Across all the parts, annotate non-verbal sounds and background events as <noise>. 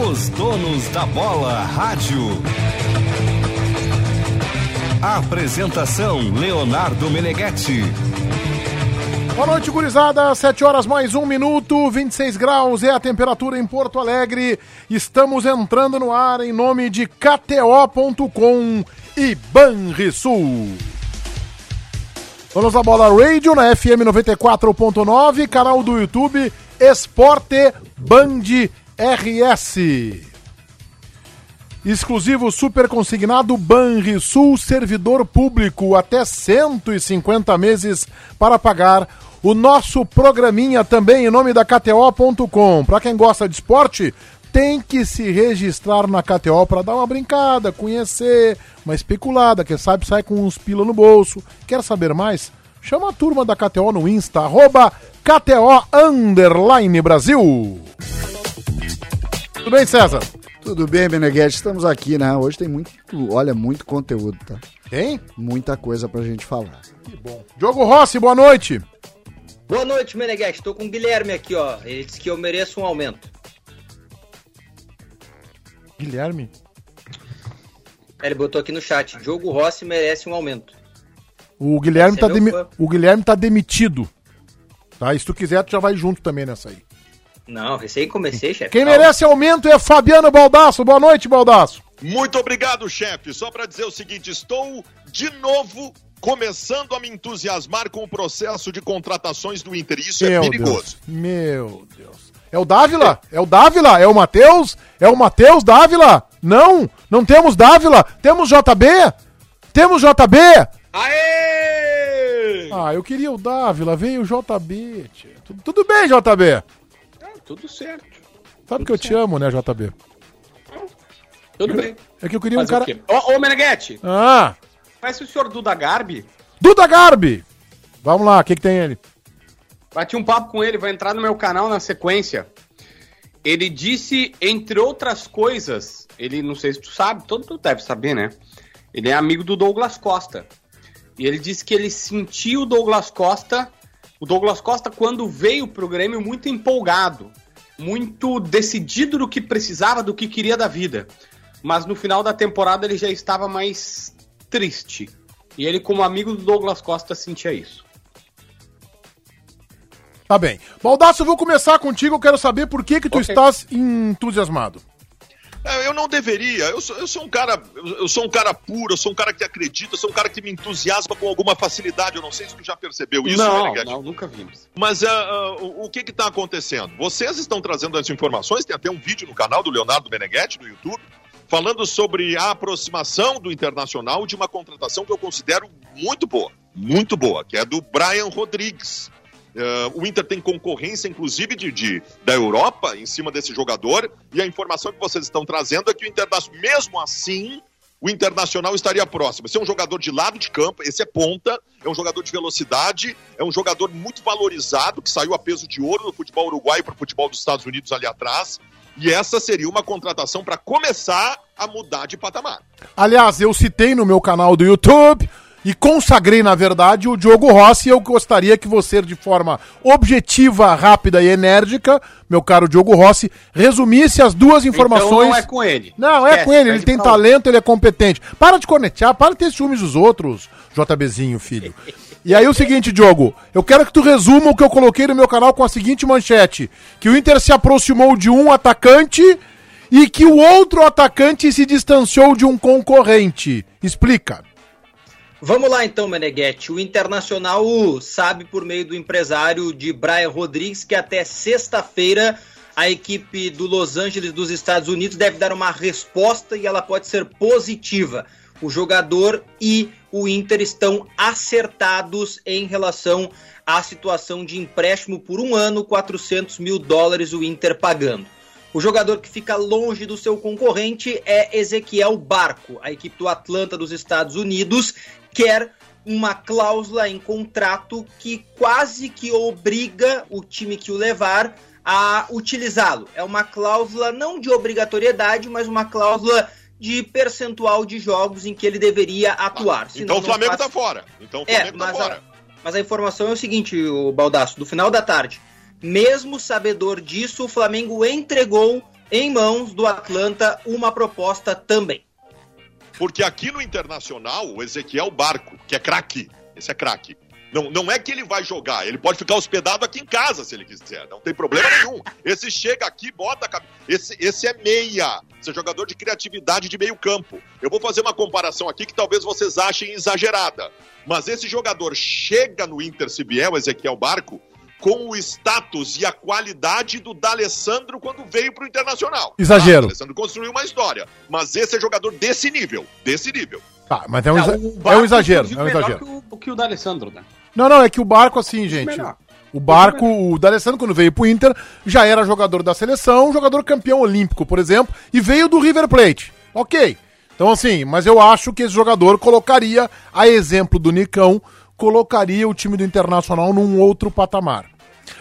Os donos da bola rádio. Apresentação Leonardo Meneghetti. Boa noite, gurizada. 7 horas mais um minuto, 26 graus é a temperatura em Porto Alegre. Estamos entrando no ar em nome de KTO.com e Banrisul. Vamos à bola radio na FM 94.9, canal do YouTube Esporte Band RS. Exclusivo super consignado Banrisul Servidor Público até 150 meses para pagar o nosso programinha também em nome da KTO.com. Para quem gosta de esporte, tem que se registrar na KTO para dar uma brincada, conhecer, uma especulada, quem sabe sai com uns pila no bolso. Quer saber mais? Chama a turma da KTO no Insta, arroba KTO Brasil. Tudo bem, César? Tudo bem, Beneguete? Estamos aqui, né? Hoje tem muito, olha, muito conteúdo, tá? Tem? Muita coisa pra gente falar. Que bom. Diogo Rossi, boa noite. Boa noite, Meneghete. Tô com o Guilherme aqui, ó. Ele disse que eu mereço um aumento. Guilherme? Ele botou aqui no chat. Diogo Rossi merece um aumento. O Guilherme, tá é demi- o Guilherme tá demitido. Tá? E se tu quiser, tu já vai junto também nessa aí. Não, recém comecei, chefe. Quem Calma. merece aumento é Fabiano Baldasso. Boa noite, Baldasso. Muito obrigado, chefe. Só para dizer o seguinte, estou de novo começando a me entusiasmar com o processo de contratações do Inter. Isso é Meu perigoso. Deus. Meu Deus. É o Dávila? É o Dávila? É o Matheus? É o Matheus Dávila? Não, não temos Dávila. Temos JB? Temos JB? Aê! Ah, eu queria o Dávila. Veio o JB. tia. Tudo, tudo bem, JB? Tudo certo. Sabe que eu te amo, né, JB? Tudo bem. É que eu queria um cara... Ô, ô Meneghete, Ah, conhece o senhor Duda Garbi? Duda Garbi. Vamos lá, o que que tem ele? Bati um papo com ele, vai entrar no meu canal na sequência. Ele disse, entre outras coisas, ele, não sei se tu sabe, todo mundo deve saber, né? Ele é amigo do Douglas Costa. E ele disse que ele sentiu o Douglas Costa, o Douglas Costa quando veio pro Grêmio muito empolgado, muito decidido do que precisava, do que queria da vida. Mas no final da temporada ele já estava mais triste. E ele, como amigo do Douglas Costa, sentia isso. Tá bem. Baldasso, eu vou começar contigo. Eu quero saber por que que tu Ok. estás entusiasmado. É, Eu não deveria. Eu sou, eu sou um cara, eu sou um cara puro, eu sou um cara que acredita, eu sou um cara que me entusiasma com alguma facilidade. Eu não sei se tu já percebeu isso, não, Meneghete. não, nunca vimos. Mas ah, ah, o, o que está acontecendo? Vocês estão trazendo as informações, tem até um vídeo no canal do Leonardo Meneghetti no YouTube, falando sobre a aproximação do Internacional de uma contratação que eu considero muito boa, muito boa, que é do Brian Rodrigues. Ah, o Inter tem concorrência, inclusive, de, de- da Europa em cima desse jogador, e a informação que vocês estão trazendo é que o Internacional, mesmo assim, o Internacional estaria próximo. Esse é um jogador de lado de campo, esse é ponta, é um jogador de velocidade, é um jogador muito valorizado, que saiu a peso de ouro no futebol uruguaio para o futebol dos Estados Unidos ali atrás. E essa seria uma contratação para começar a mudar de patamar. Aliás, eu citei no meu canal do YouTube e consagrei, na verdade, o Diogo Rossi. Eu gostaria que você, de forma objetiva, rápida e enérgica, meu caro Diogo Rossi, resumisse as duas informações. Então não é com ele. Não, é Esquece, com ele, ele tem talento, ele é competente. Para de cornetear, para de ter ciúmes dos outros, JBzinho, filho. E aí o seguinte, Diogo, eu quero que tu resuma o que eu coloquei no meu canal com a seguinte manchete: que o Inter se aproximou de um atacante e que o outro atacante se distanciou de um concorrente. Explica. Vamos lá então, Meneghetti. O Internacional sabe por meio do empresário de Brian Rodrigues que até sexta-feira a equipe do Los Angeles dos Estados Unidos deve dar uma resposta e ela pode ser positiva. O jogador e o Inter estão acertados em relação à situação de empréstimo por um ano, 400 mil dólares o Inter pagando. O jogador que fica longe do seu concorrente é Ezequiel Barco. A equipe do Atlanta dos Estados Unidos quer uma cláusula em contrato que quase que obriga o time que o levar a utilizá-lo. É uma cláusula não de obrigatoriedade, mas uma cláusula de percentual de jogos em que ele deveria atuar. Senão então o Flamengo faz- tá fora. Então o é, Flamengo tá mas fora. a, mas a informação é o seguinte, o Baldaço, do final da tarde. Mesmo sabedor disso, o Flamengo entregou em mãos do Atlanta uma proposta também. Porque aqui no Internacional, o Ezequiel Barco, que é craque, esse é craque. Não, não é que ele vai jogar, ele pode ficar hospedado aqui em casa se ele quiser, não tem problema nenhum. Esse chega aqui, bota a cabeça. Esse, esse é meia, esse é jogador de criatividade de meio campo. Eu vou fazer uma comparação aqui que talvez vocês achem exagerada. Mas esse jogador chega no Inter o Ezequiel Barco, com o status e a qualidade do D'Alessandro quando veio para o Internacional. Exagero. Tá? O D'Alessandro construiu uma história, mas esse é jogador desse nível, desse nível. Tá, mas é um, exa- é um exagero, é um exagero. Que o, que o D'Alessandro, né? Não, não, é que o Barco, assim, gente. melhor. O Barco, o D'Alessandro, quando veio pro Inter, já era jogador da seleção, jogador campeão olímpico, por exemplo, e veio do River Plate. Ok. Então, assim, mas eu acho que esse jogador colocaria, a exemplo do Nicão, colocaria o time do Internacional num outro patamar.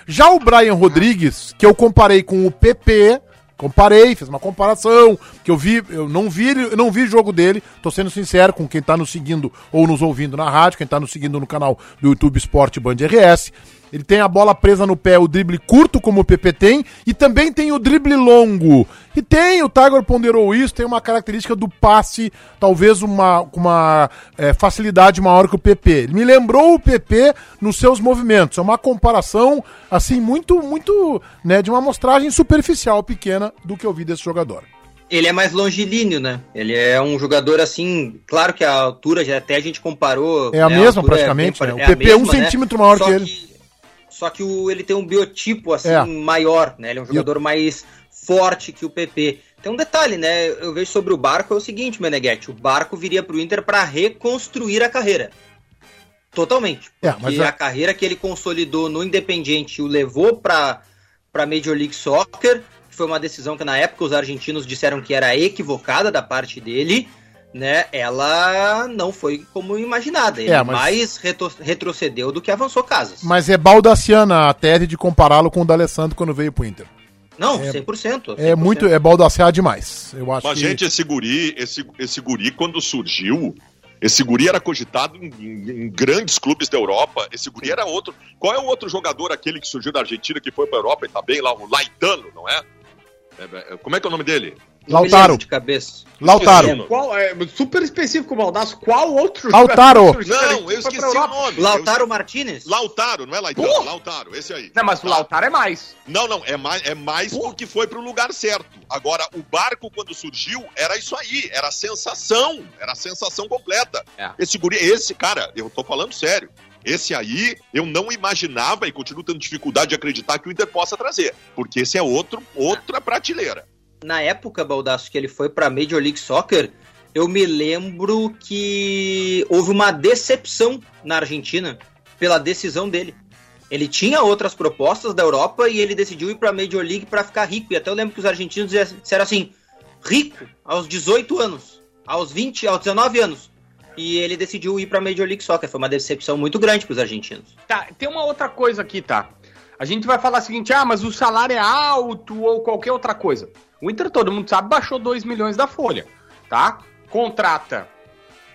Já o Brian Rodrigues, que eu comparei com o PP, comparei, fiz uma comparação, que eu vi, eu não vi, eu não vi jogo dele, tô sendo sincero com quem tá nos seguindo ou nos ouvindo na rádio, quem tá nos seguindo no canal do YouTube Esporte Band RS. Ele tem a bola presa no pé, o drible curto, como o PP tem, e também tem o drible longo. E tem, o Tiger ponderou isso, tem uma característica do passe, talvez uma, com uma é, facilidade maior que o PP. Ele me lembrou o PP nos seus movimentos. É uma comparação, assim, muito, muito, né, de uma amostragem superficial, pequena, do que eu vi desse jogador. Ele é mais longilíneo, né? Ele é um jogador assim, claro que a altura já até a gente comparou. É a né, mesma altura praticamente, bem né? O pare- a PP é um mesma, né? centímetro maior Só que ele. Só que o, ele tem um biotipo assim É. maior, né? Ele é um jogador mais forte que o PP. Tem um detalhe, né? Eu vejo sobre o Barco é o seguinte, Meneghetti, o Barco viria pro Inter para reconstruir a carreira. Totalmente. É, Porque a- a carreira que ele consolidou no Independiente e o levou para para Major League Soccer, que foi uma decisão que na época os argentinos disseram que era equivocada da parte dele, né? Ela não foi como imaginada. Ele É, mas- mais retro- retrocedeu do que avançou casas. Mas é baldaciana a tese de compará-lo com o D'Alessandro quando veio pro Inter. Não, 100%. É 100%. muito, é baldaciar demais. Eu acho Mas, que... gente, esse guri, esse, esse guri, quando surgiu, esse guri era cogitado em, em- em grandes clubes da Europa. Esse guri era outro. Qual é o outro jogador, aquele que surgiu da Argentina, que foi pra Europa e tá bem lá? O Laitano, não é? É, é, Como é que é o nome dele? Lautaro. De cabeça. Lautaro. Qual, é, super específico, Baldasso. Qual outro Lautaro. jogador Não, eu esqueci o nome. Lautaro Eu- Martinez? Lautaro, não é Laitano? Porra! Lautaro, esse aí. Não, mas o Tá. Lautaro é mais. Não, não, é mais, é mais porque foi pro lugar certo. Agora, o barco, quando surgiu, era isso aí, era a sensação, era a sensação completa. É. Esse guri, esse cara, eu tô falando sério. Esse aí, eu não imaginava e continuo tendo dificuldade de acreditar que o Inter possa trazer. Porque esse é outro, outra prateleira. Na época, Baldasso, que ele foi pra Major League Soccer, eu me lembro que houve uma decepção na Argentina pela decisão dele. Ele tinha outras propostas da Europa e ele decidiu ir pra Major League pra ficar rico. E até eu lembro que os argentinos disseram assim: rico aos 18 anos, aos 20, aos 19 anos. E ele decidiu ir pra Major League Soccer. Foi uma decepção muito grande pros argentinos. Tá, tem uma outra coisa aqui, tá? A gente vai falar o seguinte, ah, mas o salário é alto ou qualquer outra coisa. O Inter, todo mundo sabe, baixou 2 milhões da folha, tá? Contrata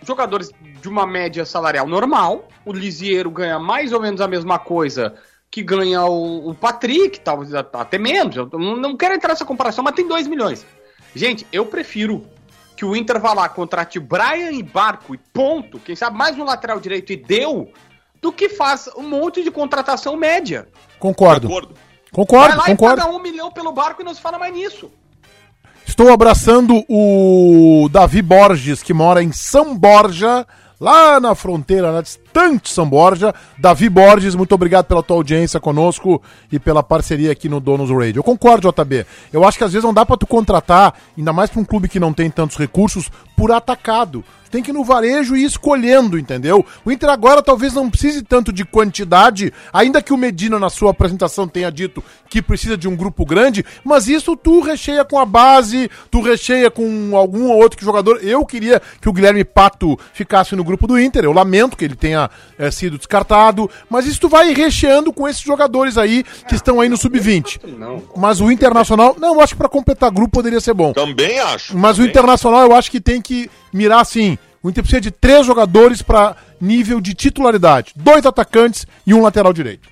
jogadores de uma média salarial normal. O Lisieiro ganha mais ou menos a mesma coisa que ganha o, o Patrick, talvez até menos. Eu não, quero entrar nessa comparação, mas tem 2 milhões. Gente, eu prefiro que o Inter vá lá, contrate Brian e Barco e ponto, quem sabe mais um lateral direito e deu, do que faz um monte de contratação média. Concordo. Acordo? Concordo, Vai lá concordo. e paga um milhão pelo barco e não se fala mais nisso. Estou abraçando o Davi Borges, que mora em São Borja, lá na fronteira, na distante São Borja. Davi Borges, muito obrigado pela tua audiência conosco e pela parceria aqui no Donos Radio. Eu concordo, JB. Eu acho que às vezes não dá pra tu contratar, ainda mais pra um clube que não tem tantos recursos, por atacado. Tem que ir no varejo e ir escolhendo, entendeu? O Inter agora talvez não precise tanto de quantidade, ainda que o Medina na sua apresentação tenha dito que precisa de um grupo grande, mas isso tu recheia com a base, tu recheia com algum ou outro jogador. Eu queria que o Guilherme Pato ficasse no grupo do Inter, eu lamento que ele tenha eh, sido descartado, mas isso tu vai recheando com esses jogadores aí que estão aí no sub-20. Não. Mas o Internacional, não, eu acho que pra completar grupo poderia ser bom. Também acho. Mas o também. Internacional eu acho que tem que mirar assim. O Inter precisa de três jogadores pra nível de titularidade: dois atacantes e um lateral direito.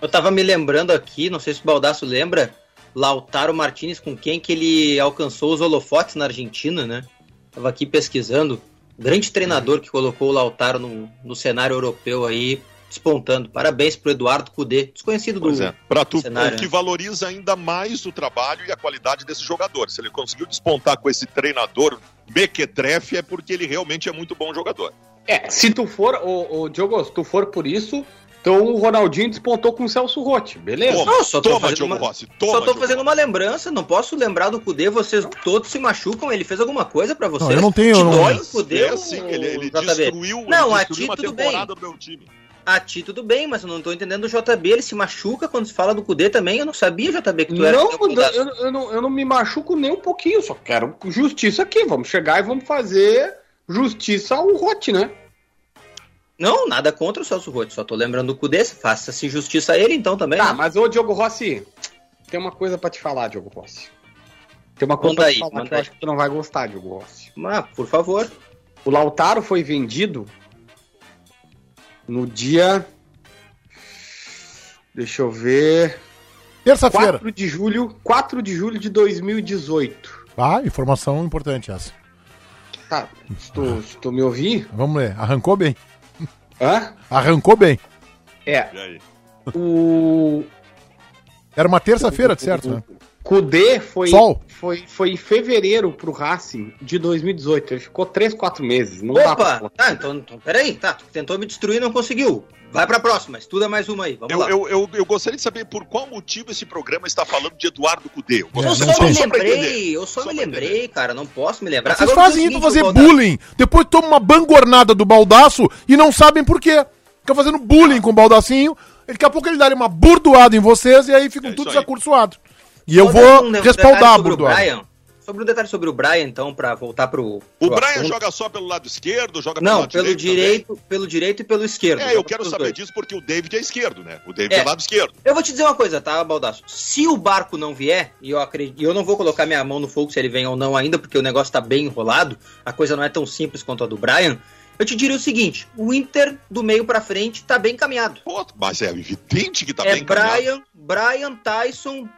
Eu tava me lembrando aqui, não sei se o Baldasso lembra, Lautaro Martinez, com quem que ele alcançou os holofotes na Argentina, né? Tava aqui pesquisando. Grande treinador que colocou o Lautaro no, no cenário europeu aí, despontando. Parabéns pro Eduardo Cudê, desconhecido Pois do é. Pra tu, cenário. o que valoriza ainda mais o trabalho e a qualidade desse jogador. Se ele conseguiu despontar com esse treinador mequetrefe, é porque ele realmente é muito bom jogador. É, se tu for, ô, ô, Diogo, se tu for por isso, então o Ronaldinho despontou com o Celso Rotti, beleza? Toma, Não, só tô toma fazendo Diogo uma- Rossi, toma, Só tô Diogo fazendo Rossi. uma lembrança, não posso lembrar do Cudê, vocês todos se machucam, ele fez alguma coisa pra vocês? eu não tenho- Te eu não- dói o Cudê, É, o- sim, ele, ele o JB? destruiu, Não, ele a destruiu ti uma tudo bem. do meu time. A ti tudo bem, mas eu não tô entendendo o JB, ele se machuca quando se fala do Cudê também, eu não sabia, JB, que tu era... Não, teu convidado. eu, eu não, eu não me machuco nem um pouquinho, só quero justiça aqui. Vamos chegar e vamos fazer justiça ao Rotti, né? Não, nada contra o Celso Rotti, só tô lembrando do Cudê, faça-se justiça a ele então também. Tá, né? mas ô Diogo Rossi, tem uma coisa pra te falar, Diogo Rossi. Tem uma coisa Manda pra aí, te falar que eu aí. acho que tu não vai gostar, Diogo Rossi. Ah, por favor. O Lautaro foi vendido no dia. Deixa eu ver. Terça-feira. 4 de julho, 4 de julho de 2018. Ah, informação importante essa. Tá, se tu, se tu me ouvir. Vamos ler. Arrancou bem. Hã? Arrancou bem. É, E aí? o. Era uma terça-feira, certo? Né? Cudê foi, Sol. foi, foi em fevereiro pro Racing de 2018. Ele ficou 3, 4 meses. Não dá pra Opa! Tá, então, então peraí, tá, tu tentou me destruir e não conseguiu. Vai pra próxima, estuda mais uma aí, vamos Eu, lá. eu, eu, eu gostaria de saber por qual motivo esse programa está falando de Eduardo Cudê. Eu É, só me lembrei, eu só, Só me lembrei, cara, não posso me lembrar. Vocês Agora, fazem isso pra fazer bullying, depois tomam uma bangornada do baldaço e não sabem por quê. Ficam fazendo bullying com o baldacinho, e daqui a pouco ele dá uma burdoada em vocês e aí ficam É todos acursoados. E eu vou um respaldar sobre o. Brian. Sobre um detalhe sobre o Brian, então, pra voltar pro. O pro Brian assunto. joga só pelo lado esquerdo, joga pelo Não, lado pelo direito. pelo direito e pelo esquerdo. É, eu quero saber dois. disso porque o David é esquerdo, né? O David É. é, lado esquerdo. Eu vou te dizer uma coisa, tá, Baldaço? Se o barco não vier, e eu acredito, eu não vou colocar minha mão no fogo se ele vem ou não ainda, porque o negócio tá bem enrolado, a coisa não é tão simples quanto a do Brian. Eu te diria o seguinte: o Inter do meio pra frente tá bem caminhado. Pô, mas é evidente que tá é bem encaminhado. Brian, Brian, Tyson,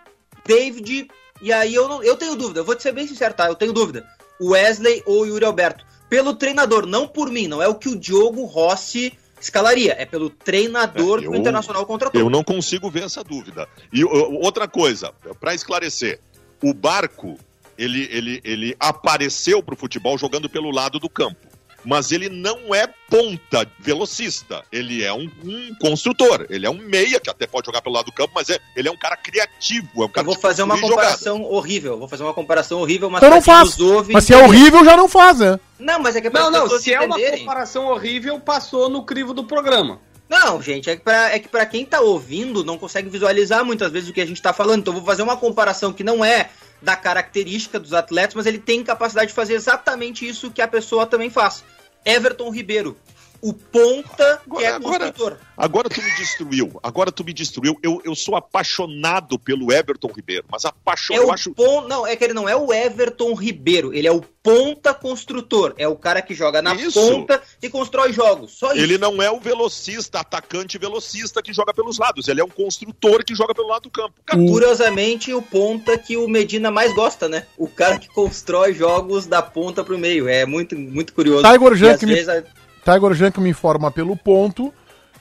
David, e aí eu não, eu tenho dúvida, eu vou te ser bem sincero, tá? Eu tenho dúvida. Wesley ou Yuri Alberto. Pelo treinador, não por mim, não é o que o Diogo Rossi escalaria, é pelo treinador É, do eu- Internacional contratou. Eu não consigo ver essa dúvida. E outra coisa, para esclarecer, o Barco, ele, ele, ele apareceu pro futebol jogando pelo lado do campo. Mas ele não é ponta velocista. Ele é um, um construtor. Ele é um meia, que até pode jogar pelo lado do campo, mas é, ele é um cara criativo. É um cara Eu vou de fazer uma construir jogada. comparação horrível. Vou fazer uma comparação horrível, mas Então não nos ouve Mas se é horrível, já não faz, né? Não, mas é que é pra Não, não, se é uma comparação horrível, passou no crivo do programa. Não, gente, é que, pra, é que pra quem tá ouvindo não consegue visualizar muitas vezes o que a gente tá falando. Então eu vou fazer uma comparação que não é da característica dos atletas, mas ele tem capacidade de fazer exatamente isso que a pessoa também faz. Everton Ribeiro, o ponta que é Agora- agora- construtor. Agora tu me destruiu. Agora tu me destruiu. Eu, eu sou apaixonado pelo Everton Ribeiro, mas É apaixonado. o eu acho pon... Não, é que ele não é o Everton Ribeiro, ele é o ponta construtor. É o cara que joga na Isso. ponta e constrói jogos. Só isso. Ele não é o velocista, atacante velocista que joga pelos lados. Ele é um construtor que joga pelo lado do campo. Cara, Curiosamente, o ponta que o Medina mais gosta, né? O cara que constrói jogos da ponta pro meio. É muito, muito curioso. Tiger E Junk às me- vezes Tiger Junk me informa pelo ponto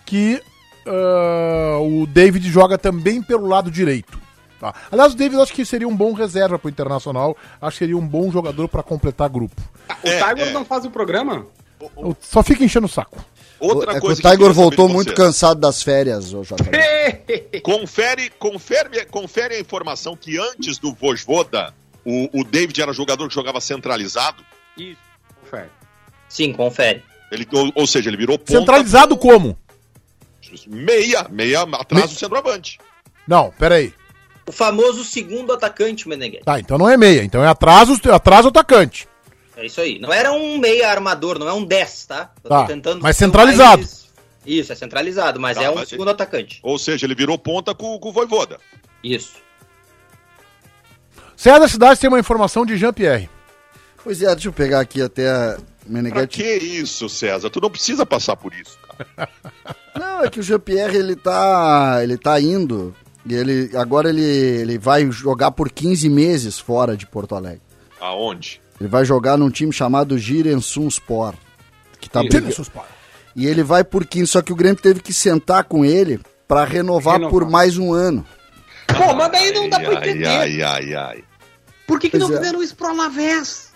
que ah, o David joga também pelo lado direito. Tá? Aliás, o David acho que seria um bom reserva pro Internacional. Acho que seria um bom jogador pra completar grupo. O É, Tiger é. não faz o programa? Eu só fica enchendo o saco. outra é o coisa que eu Tiger voltou muito você. cansado das férias, ô. <laughs> Confere, confere, confere a informação que antes do Vojvoda, o, o David era jogador que jogava centralizado. Isso, confere. Sim, confere. Ele, ou, ou seja, ele virou ponta, Centralizado como? meia, meia atrás do centroavante. Não, peraí. O famoso segundo atacante, Meneghetti. Tá, então não é meia. Então é atrás, o- atrás o atacante. É isso aí. Não era um meia armador, não é um 10, tá? Eu Tá, mas ser o centralizado. mais- Isso, é centralizado, mas Tá, é um mas- segundo atacante. Ou seja, ele virou ponta com, com o Voivoda. Isso. César Cidade tem uma informação de Jean-Pierre. Pois é, deixa eu pegar aqui até a Pra Meneghetti. que isso, César? Tu não precisa passar por isso, cara. <laughs> Não, é que o Jean-Pierre, ele tá, ele tá indo E ele, agora ele, ele vai jogar por 15 meses fora de Porto Alegre. Aonde? Ele vai jogar num time chamado Giresunspor. Que tá briga- E ele vai por 15, só que o Grêmio teve que sentar com ele pra renovar, Renovar. por mais um ano. Pô, mas daí não dá pra entender. ai, ai, ai. Por que, que não é. fizeram isso pro Alavés?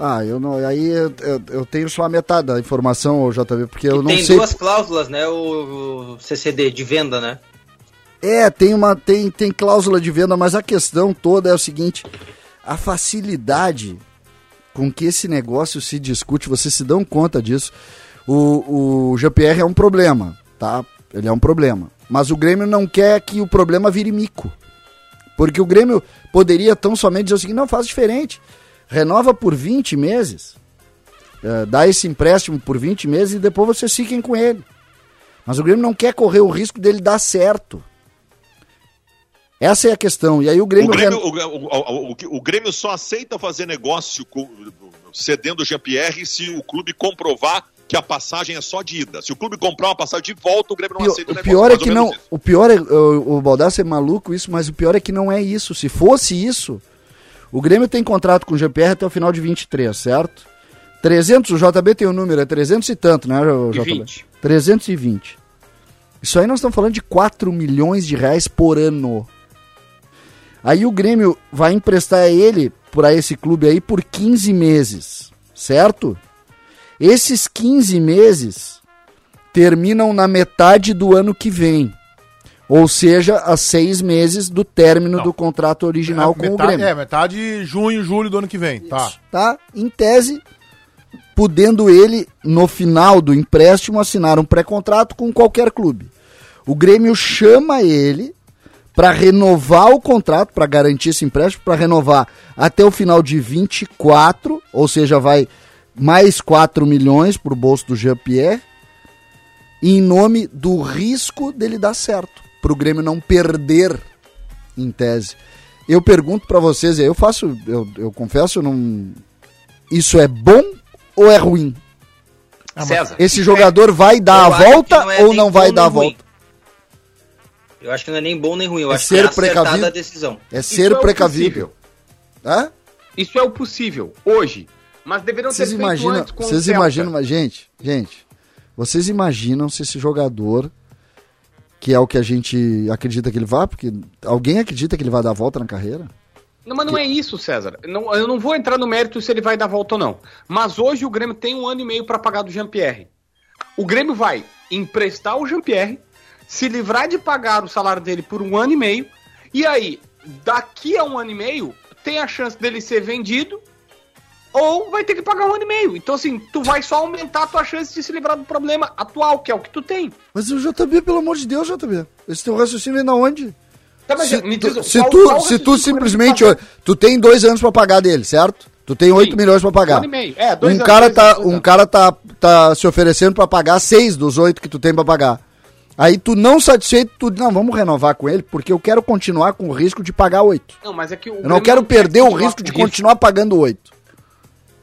Ah, eu não. Aí eu, eu, eu tenho só a metade da informação, JB, porque eu não tem sei. duas cláusulas, né? O, o CCD de venda, né? É, tem uma tem, tem cláusula de venda, mas a questão toda é o seguinte: a facilidade com que esse negócio se discute, vocês se dão conta disso. O, o GPR é um problema, tá? Ele é um problema. Mas o Grêmio não quer que o problema vire mico. Porque o Grêmio poderia tão somente dizer o seguinte: não, faz diferente. Renova por 20 meses, eh, dá esse empréstimo por 20 meses e depois vocês fiquem com ele. Mas o Grêmio não quer correr o risco dele dar certo. Essa é a questão. E aí o O Grêmio. Grêmio, ren- o, o- o- o Grêmio só aceita fazer negócio com- cedendo o Jean-Pierre se o clube comprovar que a passagem é só de ida. Se o clube comprar uma passagem de volta, o Grêmio não Pio- aceita o o negócio. pior é que não. isso. O pior é. O, o Baldassi é maluco isso, mas o pior é que não é isso. Se fosse isso, o Grêmio tem contrato com o GPR até o final de 23, certo? 300, o JB tem o número, é 300 e tanto, né, E JB? 20. 320. Isso aí nós estamos falando de 4 milhões de reais por ano. Aí o Grêmio vai emprestar ele para esse clube aí por 15 meses, certo? Esses 15 meses terminam na metade do ano que vem. Ou seja, a seis meses do término Não. do contrato original com o metade, Grêmio É, metade junho, julho do ano que vem. Tá. tá? Em tese, podendo ele, no final do empréstimo, assinar um pré-contrato com qualquer clube. O Grêmio chama ele para renovar o contrato, para garantir esse empréstimo, para renovar até o final de 24, ou seja, vai mais 4 milhões para o bolso do Jean-Pierre, em nome do risco dele dar certo, para o Grêmio não perder, em tese. Eu pergunto para vocês, eu faço, eu, eu confesso, não, isso é bom ou é ruim? Ah, César. Esse jogador vai dar a volta não é ou não vai dar a volta? Eu acho que não é nem bom nem ruim. Eu É acho ser que é precavido. a decisão. É Isso ser é o precavível. Hã? Isso é o possível, hoje. Mas deveriam Vocês ter feito imaginam, antes com o vocês imaginam, mas gente, gente, vocês imaginam se esse jogador que é o que a gente acredita que ele vá, porque alguém acredita que ele vai dar a volta na carreira? Não, mas não é isso, César. Não, eu não vou entrar no mérito se ele vai dar volta ou não. Mas hoje o Grêmio tem um ano e meio para pagar do Jean-Pierre. O Grêmio vai emprestar o Jean-Pierre, se livrar de pagar o salário dele por um ano e meio, e aí, daqui a um ano e meio, tem a chance dele ser vendido ou vai ter que pagar um ano e meio. Então, assim, tu vai só aumentar a tua chance de se livrar do problema atual, que é o que tu tem. Mas o JB, pelo amor de Deus, JB, esse teu raciocínio ainda onde? Tá, mas Se, me tu, diz, se qual- tu, qual se tu simplesmente, tu tem dois anos pra pagar dele, certo? Tu tem 8 Sim. milhões pra pagar. Um ano e meio. É, dois um anos, cara dois tá, anos, um cara tá, tá se oferecendo pra pagar seis dos oito que tu tem pra pagar. Aí tu não satisfeito, tu não, vamos renovar com ele, porque eu quero continuar com o risco de pagar oito. Não, mas é que o Eu não quero quer perder o risco de continuar pagando oito.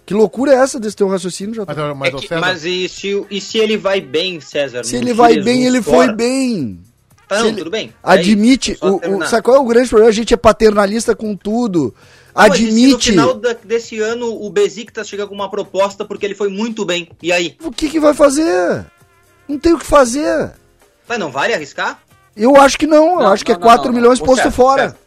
Que loucura é essa desse teu raciocínio, JB? Mas, mas, É que- mas e, se, e se ele vai bem, César? Se ele vai bem, ele fora? foi bem. Tá, não, ele tudo bem. É Admite, só o, o, sabe qual é o grande problema? A gente é paternalista com tudo. Não, mas e se no Admite. final da- desse ano o Besiktas chega com uma proposta porque ele foi muito bem. E aí? O que que vai fazer? Não tem o que fazer. Mas não vale arriscar? Eu acho que não, eu Não, acho que é não, 4 não, milhões posto César, fora. César.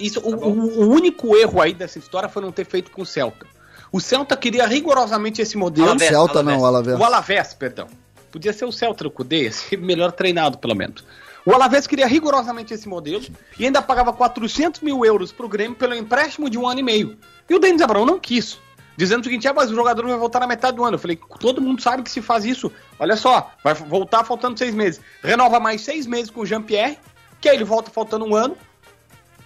Isso, o, o- o único erro aí dessa história foi não ter feito com o Celta. O Celta queria rigorosamente esse modelo. Alavés, Celta Alavés. não, Alavés. O Alavés, perdão. Podia ser o Celta o Cudê, <laughs> melhor treinado, pelo menos. O Alavés queria rigorosamente esse modelo e ainda pagava 400 mil euros pro Grêmio pelo empréstimo de um ano e meio. E o Denis Abrão não quis. Dizendo o seguinte, ah, mas o jogador vai voltar na metade do ano. Eu falei, todo mundo sabe que se faz isso. Olha só, vai voltar faltando seis meses. Renova mais seis meses com o Jean-Pierre, que aí ele volta faltando um ano.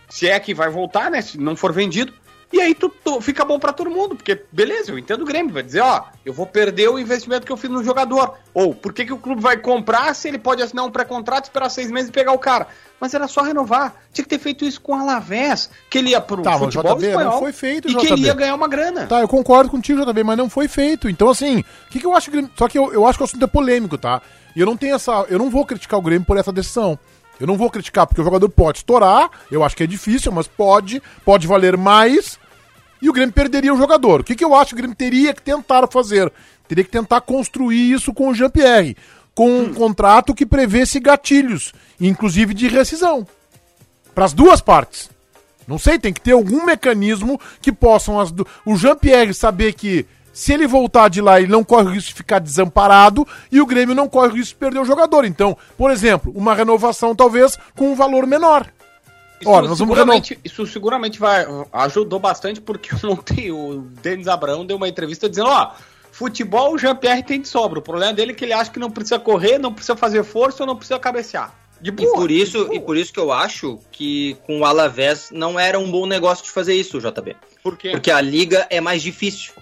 Se é que vai voltar, né? Se não for vendido. E aí tu, tu- fica bom pra todo mundo, porque beleza, eu entendo o Grêmio, vai dizer, ó, eu vou perder o investimento que eu fiz no jogador. Ou por que, que o clube vai comprar se ele pode assinar um pré-contrato, esperar seis meses e pegar o cara? Mas era só renovar. Tinha que ter feito isso com o Alavés, que ele ia pro Tá, futebol JB, espanhol não foi feito, e que ele JB. ia ganhar uma grana. Tá, eu concordo contigo, JB, mas não foi feito. Então, assim, o que, que eu acho que. Só que eu, eu acho que o assunto é polêmico, tá? E eu não tenho essa. Eu não vou criticar o Grêmio por essa decisão. Eu não vou criticar, porque o jogador pode estourar, eu acho que é difícil, mas pode, pode valer mais, e o Grêmio perderia o jogador. O que, que eu acho que o Grêmio teria que tentar fazer? Teria que tentar construir isso com o Jean-Pierre, com um contrato que prevesse gatilhos, inclusive de rescisão. Para as duas partes. Não sei, tem que ter algum mecanismo que possam as du... o Jean-Pierre saber que se ele voltar de lá, ele não corre o risco de ficar desamparado e o Grêmio não corre o risco de perder o jogador. Então, por exemplo, uma renovação talvez com um valor menor. Isso, Olha, nós vamos seguramente, isso seguramente vai, ajudou bastante porque <laughs> ontem o Denis Abrão deu uma entrevista dizendo, ó, futebol o Jean-Pierre tem de sobra. O problema dele é que ele acha que não precisa correr, não precisa fazer força ou não precisa cabecear. De e por isso, e por isso que eu acho que com o Alavés não era um bom negócio de fazer isso, JB. Por quê? Porque a liga é mais difícil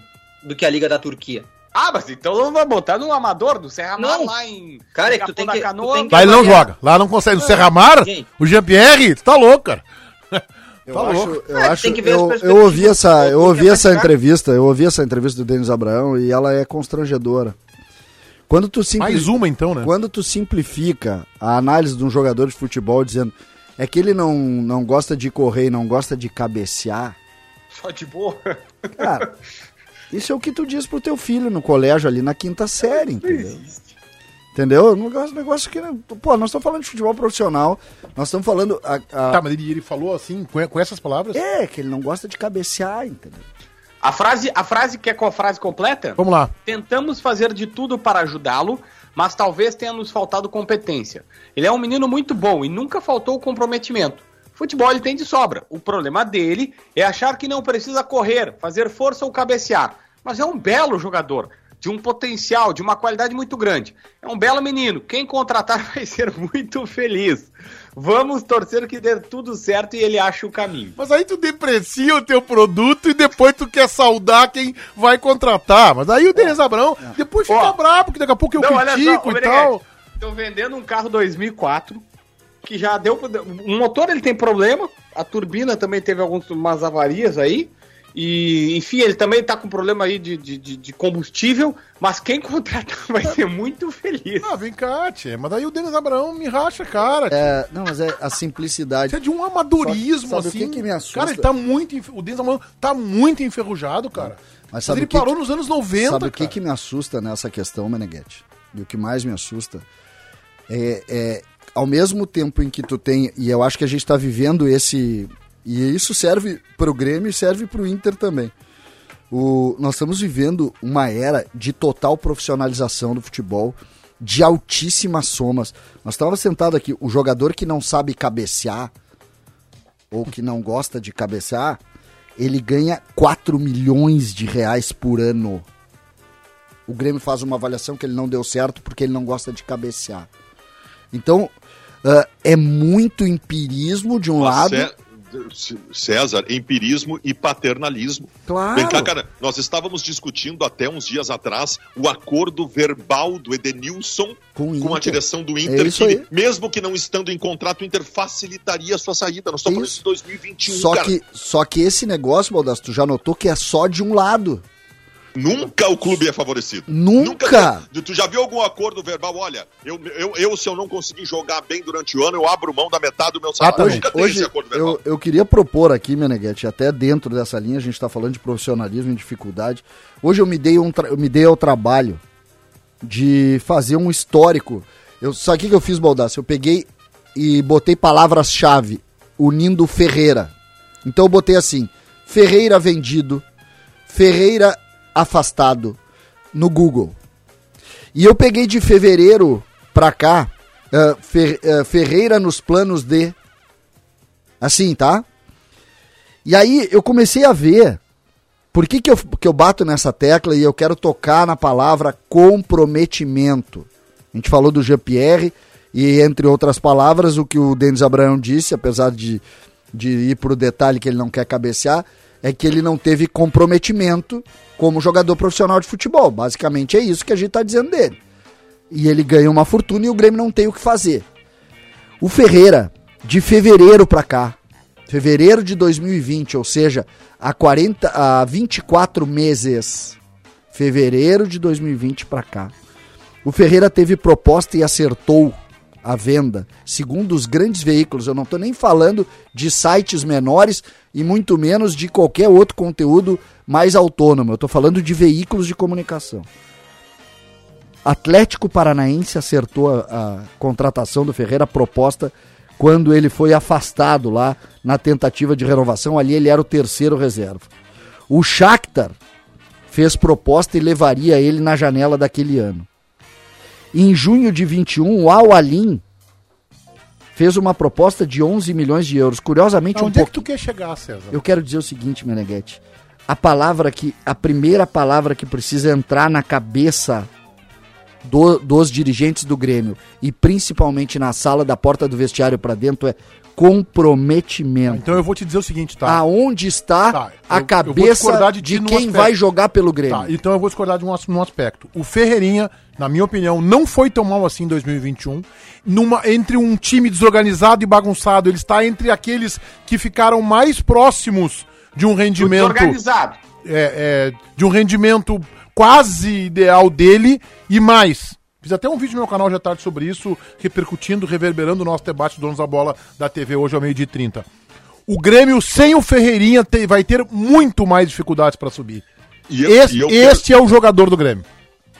do que a liga da Turquia. Ah, mas então não vai botar no amador do Serra Mar Não. lá em Cara, é em que tu tem que- da tu Canoa. tem que- Lá ele não joga. Lá não consegue. O Serramar, gente. o Jean-Pierre, tu tá louco, cara. <laughs> Eu Tá acho, louco. eu, É, acho tem que ver as eu, eu ouvi essa, eu ouvi que essa entrevista, eu ouvi essa entrevista do Denis Abraão e ela é constrangedora. Quando tu simpli- Mais uma então, né? quando tu simplifica a análise de um jogador de futebol dizendo é que ele não, não gosta de correr e não gosta de cabecear, Só de boa. cara, <laughs> isso é o que tu diz pro teu filho no colégio ali na quinta série, entendeu? Entendeu? Um negócio, negócio que. Pô, nós estamos falando de futebol profissional, nós estamos falando. A, a- Tá, mas ele, ele falou assim, com, com essas palavras? É, que ele não gosta de cabecear, entendeu? A frase, a frase que é com a frase completa? Vamos lá. Tentamos fazer de tudo para ajudá-lo, mas talvez tenha nos faltado competência. Ele é um menino muito bom e nunca faltou comprometimento. Futebol ele tem de sobra. O problema dele é achar que não precisa correr, fazer força ou cabecear. Mas é um belo jogador, de um potencial, de uma qualidade muito grande. É um belo menino. Quem contratar <laughs> vai ser muito feliz. Vamos torcer que dê tudo certo e ele ache o caminho. Mas aí tu deprecia o teu produto e depois tu quer saudar quem vai contratar. Mas aí o Denis Abrão depois fica bravo, porque daqui a pouco eu critico ô, e tal. Estão vendendo um carro 2004 que já deu. O motor ele tem problema, a turbina também teve algumas avarias aí. E, enfim, ele também tá com problema aí de, de, de- combustível, mas quem contratar vai ser muito feliz. Ah, vem cá, tchê. Mas aí o Denis Abrão me racha, cara. É, não, mas é a simplicidade. Isso é de um amadorismo, Sabe- sabe o assim. que que me assusta? Cara, ele tá muito. O Denis Abrão tá muito enferrujado, cara. Mas Mas, sabe ele o que parou que- nos anos 90, Sabe o que, que me assusta nessa questão, Meneghetti? E o que mais me assusta é, é, ao mesmo tempo em que tu tem, e eu acho que a gente está vivendo esse, e isso serve para o Grêmio e serve para o Inter também. O, nós estamos vivendo uma era de total profissionalização do futebol, de altíssimas somas. Nós estávamos sentados aqui, o jogador que não sabe cabecear, ou que não gosta de cabecear, ele ganha 4 milhões de reais por ano. O Grêmio faz uma avaliação que ele não deu certo porque ele não gosta de cabecear. Então, ah, é muito empirismo de um lado. Cé- César, empirismo e paternalismo. Claro. Vem cá, cara, nós estávamos discutindo até uns dias atrás o acordo verbal do Edenilson Com com a direção do É Inter, isso que mesmo que não estando em contrato, o Inter facilitaria a sua saída. Nós estamos falando Isso. de 2021, Só cara. que, só que esse negócio, Baldasso, tu já notou que é só de um lado. Nunca o clube é favorecido. Nunca. Tu- Tu já viu algum acordo verbal? Olha, eu, eu, eu, se eu não conseguir jogar bem durante o ano, eu abro mão da metade do meu salário. também. Nunca tem Hoje, esse acordo verbal. eu, eu queria propor aqui, Meneghete, até dentro dessa linha, a gente está falando de profissionalismo e dificuldade. Hoje eu me dei, um eu me dei ao trabalho de fazer um histórico. Eu, sabe o que que eu fiz, Baldasso? Eu peguei e botei palavras-chave, unindo Ferreira. Então eu botei assim, Ferreira vendido, Ferreira afastado, no Google. E eu peguei de fevereiro pra cá, ah, Fer- ah, Ferreira nos planos de. Assim, tá? E aí eu comecei a ver. Por que, que, eu, que eu bato nessa tecla e eu quero tocar na palavra comprometimento? A gente falou do Jean-Pierre e, entre outras palavras, o que o Denis Abraão disse, apesar de, de ir pro detalhe que ele não quer cabecear, é que ele não teve comprometimento como jogador profissional de futebol. Basicamente é isso que a gente tá dizendo dele. E ele ganha uma fortuna e o Grêmio não tem o que fazer. O Ferreira, de fevereiro pra cá, fevereiro de 2020, ou seja, há 40, há 24 meses, fevereiro de 2020 pra cá. O Ferreira teve proposta e acertou à venda, segundo os grandes veículos. Eu não estou nem falando de sites menores e muito menos de qualquer outro conteúdo mais autônomo. Eu estou falando de veículos de comunicação. Atlético Paranaense acertou a, a contratação do Ferreira, a proposta, quando ele foi afastado lá na tentativa de renovação. Ali ele era o terceiro reserva. O Shakhtar fez proposta e levaria ele na janela daquele ano. Em junho de 21, o Al Alim fez uma proposta de 11 milhões de euros. Curiosamente, Onde um é que tu quer chegar, César? Eu quero dizer o seguinte, Meneghetti. A palavra que. A primeira palavra que precisa entrar na cabeça do- dos dirigentes do Grêmio e principalmente na sala da porta do vestiário para dentro é comprometimento. Então eu vou te dizer o seguinte, tá? Aonde está Tá, eu- a cabeça de de, quem aspecto. vai jogar pelo Grêmio? Tá, então eu vou discordar de um, num aspecto. O Ferreirinha, na minha opinião, não foi tão mal assim em 2021. Numa, entre um time desorganizado e bagunçado, ele está entre aqueles que ficaram mais próximos de um rendimento. Organizado. é, é, de um rendimento quase ideal dele e mais. Fiz até um vídeo no meu canal já tarde sobre isso, repercutindo, reverberando o nosso debate Donos da Bola da TV hoje ao meio-dia e 30. O Grêmio sem o Ferreirinha te- vai ter muito mais dificuldades para subir. E eu- Esse, e eu este é o jogador do Grêmio.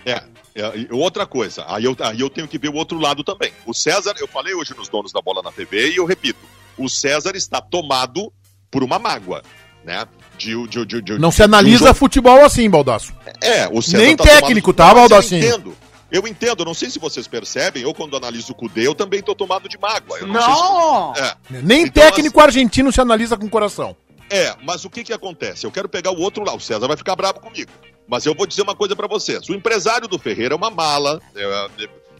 É, é, outra coisa, aí eu, aí eu tenho que ver o outro lado também. O César, eu falei hoje nos donos da bola na TV e eu repito: o César está tomado por uma mágoa, né? De, de, de, de- Não se analisa um futebol assim, Baldaço. É, o César Nem tá técnico, tomado- tá, Baldacinho? Eu entendo. Eu entendo, não sei se vocês percebem, eu quando analiso o Cudê, eu também tô tomado de mágoa. Eu sei Não! se- é. Nem Então, técnico argentino se analisa com coração. É, mas o que que acontece? Eu quero pegar o outro lado. O César vai ficar bravo comigo. Mas eu vou dizer uma coisa pra vocês. O empresário do Ferreira é uma mala. é,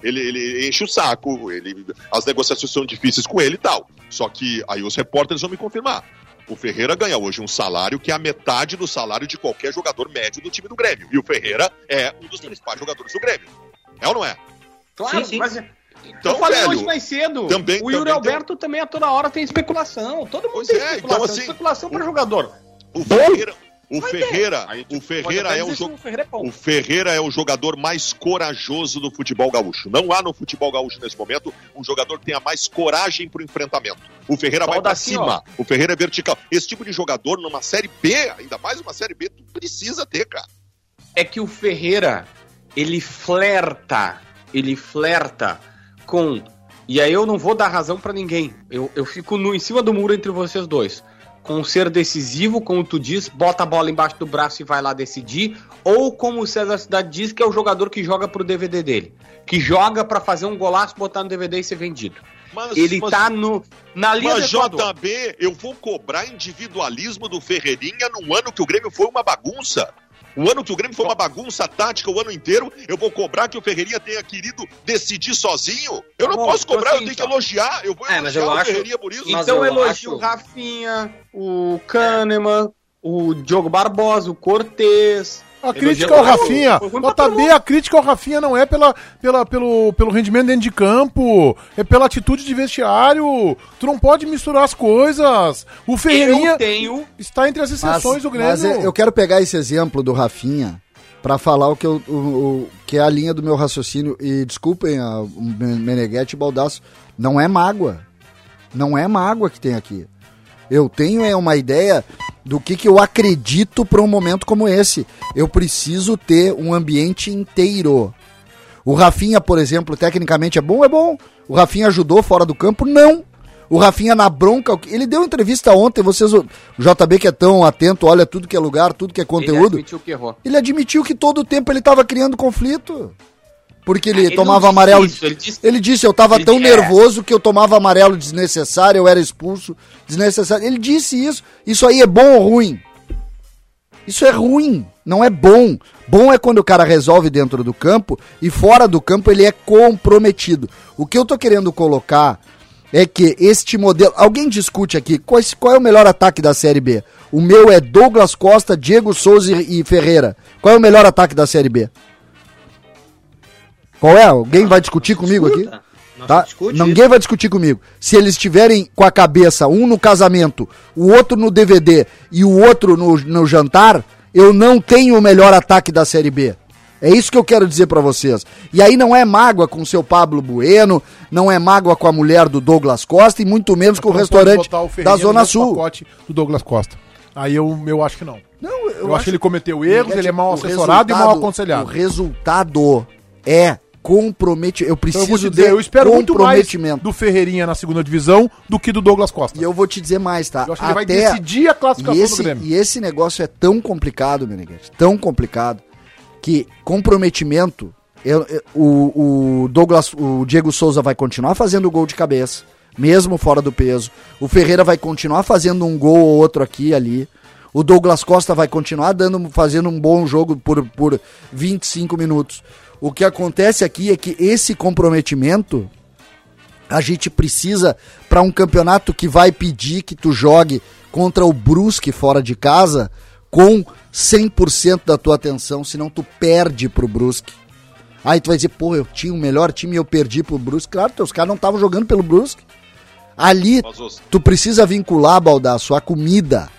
ele, ele enche o saco. Ele, as negociações são difíceis com ele e tal. Só que aí os repórteres vão me confirmar. O Ferreira ganha hoje um salário que é a metade do salário de qualquer jogador médio do time do Grêmio. E o Ferreira é um dos principais jogadores do Grêmio. É ou não é? Claro, Sim, sim. mas Então, eu falei velho, hoje mais cedo. também- o Yuri também Alberto também a toda hora tem especulação. Todo mundo Pois tem é, especulação. então, assim, especulação para jogador. o Ferreira, o Vai Ferreira, Aí, o Ferreira é um o Ferreira é. O Ferreira é o jogador mais corajoso do futebol gaúcho. Não há no futebol gaúcho nesse momento um jogador que tenha mais coragem pro enfrentamento. O Ferreira vai pra Baldacinho, cima. O Ferreira é vertical. Esse tipo de jogador numa série B, ainda mais uma série B, tu precisa ter, cara. é que o Ferreira, ele flerta, ele flerta com. E aí eu não vou dar razão pra ninguém. Eu, eu fico no, em cima do muro entre vocês dois. Com ser decisivo, como tu diz, bota a bola embaixo do braço e vai lá decidir. Ou como o César Cidade diz, que é o jogador que joga pro DVD dele. Que joga pra fazer um golaço, botar no DVD e ser vendido. Mas, Ele mas, tá no, na linha do mas. JB, eu vou cobrar individualismo do Ferreirinha num ano que o Grêmio foi uma bagunça. O ano que o Grêmio foi uma bagunça tática o ano inteiro, eu vou cobrar que o Ferreirinha tenha querido decidir sozinho. Eu não Bom, posso cobrar, eu assim, tenho que então. elogiar. Eu vou É, elogiar eu o acho- Ferreirinha por isso. Então eu elogio acho- o Rafinha, o Kahneman, o Diogo Barbosa, o Cortez. A crítica ao. Rafinha, JB, a crítica ao Rafinha não é pela, pela, pelo, pelo rendimento dentro de campo, é pela atitude de vestiário. Tu não pode misturar as coisas. O Ferreirinha Eu tenho. está entre as exceções do Grêmio. mas é, eu quero pegar esse exemplo do Rafinha pra falar o que, eu, o, o- que é a linha do meu raciocínio. E desculpem a, o Meneghetti e Baldaço, não é mágoa. Não é mágoa que tem aqui. Eu tenho é uma ideia do que, que eu acredito para um momento como esse. Eu preciso ter um ambiente inteiro. O Rafinha, por exemplo, tecnicamente é bom? É bom. O Rafinha ajudou fora do campo? Não. O Rafinha na bronca, ele deu entrevista ontem, vocês, o JB que é tão atento, olha tudo que é lugar, tudo que é Ele conteúdo. admitiu que errou. Ele admitiu que todo o tempo ele estava criando conflito. Porque ele, Ele não tomava disse amarelo. isso, ele disse- ele disse, eu estava Ele tão é. nervoso que eu tomava amarelo desnecessário, eu era expulso desnecessário. Ele disse isso. Isso aí é bom ou ruim? Isso é ruim, não é bom. Bom é quando o cara resolve dentro do campo e fora do campo ele é comprometido. O que eu tô querendo colocar é que este modelo. Alguém discute aqui qual, qual é o melhor ataque da Série B? O meu é Douglas Costa, Diego Souza e Ferreira. Qual é o melhor ataque da Série B? Qual é? Alguém vai discutir comigo aqui? Tá? Ninguém vai discutir comigo. Se eles estiverem com a cabeça, um no casamento, o outro no DVD e o outro no, no jantar, eu não tenho o melhor ataque da Série B. É isso que eu quero dizer pra vocês. E aí não é mágoa com o seu Pablo Bueno, não é mágoa com a mulher do Douglas Costa e muito menos com o pode restaurante o da Zona Sul. pacote do Douglas Costa. Aí eu, eu acho que não. Não, Eu, acho que ele cometeu erros, ele é mal o assessorado e mal aconselhado. O resultado é comprometimento. Eu Então preciso eu vou te dizer, de eu espero muito mais comprometimento. do Ferreirinha na segunda divisão do que do Douglas Costa. E eu vou te dizer mais, tá? Eu acho que ele vai decidir a classificação e esse, do Grêmio. E esse negócio é tão complicado, Meneghete, tão complicado, que comprometimento, eu- eu- o, o Douglas, o Diego Souza vai continuar fazendo gol de cabeça, mesmo fora do peso. O Ferreira vai continuar fazendo um gol ou outro aqui e ali. O Douglas Costa vai continuar dando, fazendo um bom jogo por, por 25 minutos. O que acontece aqui é que esse comprometimento a gente precisa para um campeonato que vai pedir que tu jogue contra o Brusque fora de casa com 100% da tua atenção, senão tu perde pro Brusque. Aí tu vai dizer, pô, eu tinha o melhor time e eu perdi pro Brusque. Claro, teus caras não estavam jogando pelo Brusque. Ali os- tu precisa vincular, Baldaço, a comida.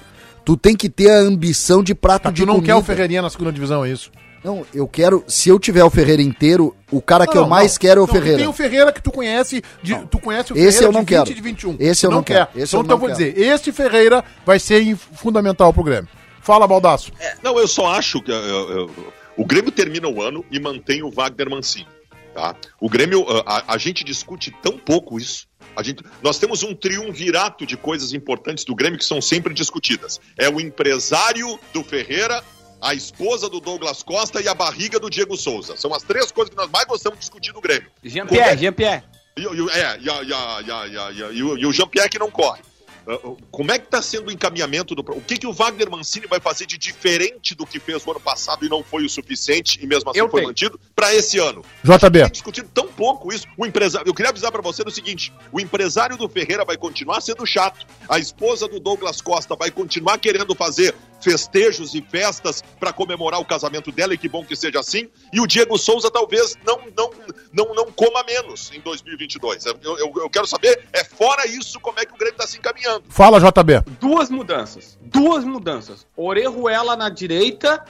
Tu tem que ter a ambição de prato Tá, de tu não comida. quer o Ferreirinha na segunda divisão, é isso? Não, eu quero, se eu tiver o Ferreira inteiro, o cara que Não, eu mais não. quero é o Não, Ferreira. Tem o Ferreira que tu conhece, de, tu conhece o Esse Ferreira eu não de 20 quero. de 21. Esse eu não quero. quer. Esse então eu então eu não vou quero. dizer, este Ferreira vai ser fundamental pro Grêmio. Fala, Baldaço. Não, eu só acho que uh, uh, o Grêmio termina o ano e mantém o Wagner Mancini. Tá? O Grêmio, uh, a, a gente discute tão pouco isso. A gente, nós temos um triunvirato de coisas importantes do Grêmio que são sempre discutidas. É o empresário do Ferreira, a esposa do Douglas Costa e a barriga do Diego Souza. São as três coisas que nós mais gostamos de discutir do Grêmio. Jean-Pierre, Jean-Pierre. E, e- é, e, e, e, e, e, e o, o Jean-Pierre que não corre. Uh, uh, Como é que está sendo o encaminhamento do. O que, que o Wagner Mancini vai fazer de diferente do que fez o ano passado e não foi o suficiente e mesmo assim Eu foi tenho. mantido para esse ano? JB. Tem discutido tão pouco isso. O empresário, eu queria avisar para você do seguinte: o empresário do Ferreira vai continuar sendo chato. A esposa do Douglas Costa vai continuar querendo fazer festejos e festas para comemorar o casamento dela e que bom que seja assim. E o Diego Souza talvez não não não, não coma menos em 2022. Eu, eu, eu quero saber é fora isso como é que o Grêmio está se encaminhando. Fala, JB. Duas mudanças. Duas mudanças. Orejuela na direita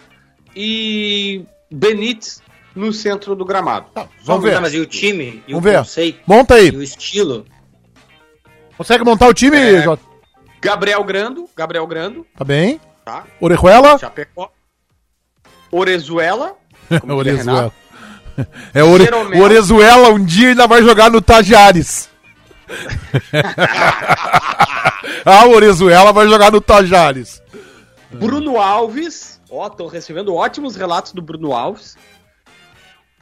e Benítez no centro do gramado. Vamos ver. Tá, mas e o time? E Vamos o ver. conceito? Monta E aí. o estilo? Consegue montar o time, É. Jota? Gabriel Grando, Gabriel Grando, Tá bem? Tá? Orejuela? Chapecó. Orezuela. <laughs> Orezuela. <laughs> É, Ore... Jeromel. Orezuela um dia ainda vai jogar no Tajares. <laughs> ah, Orezuela vai jogar no Tajares. Bruno Alves. Ó, tô recebendo ótimos relatos do Bruno Alves.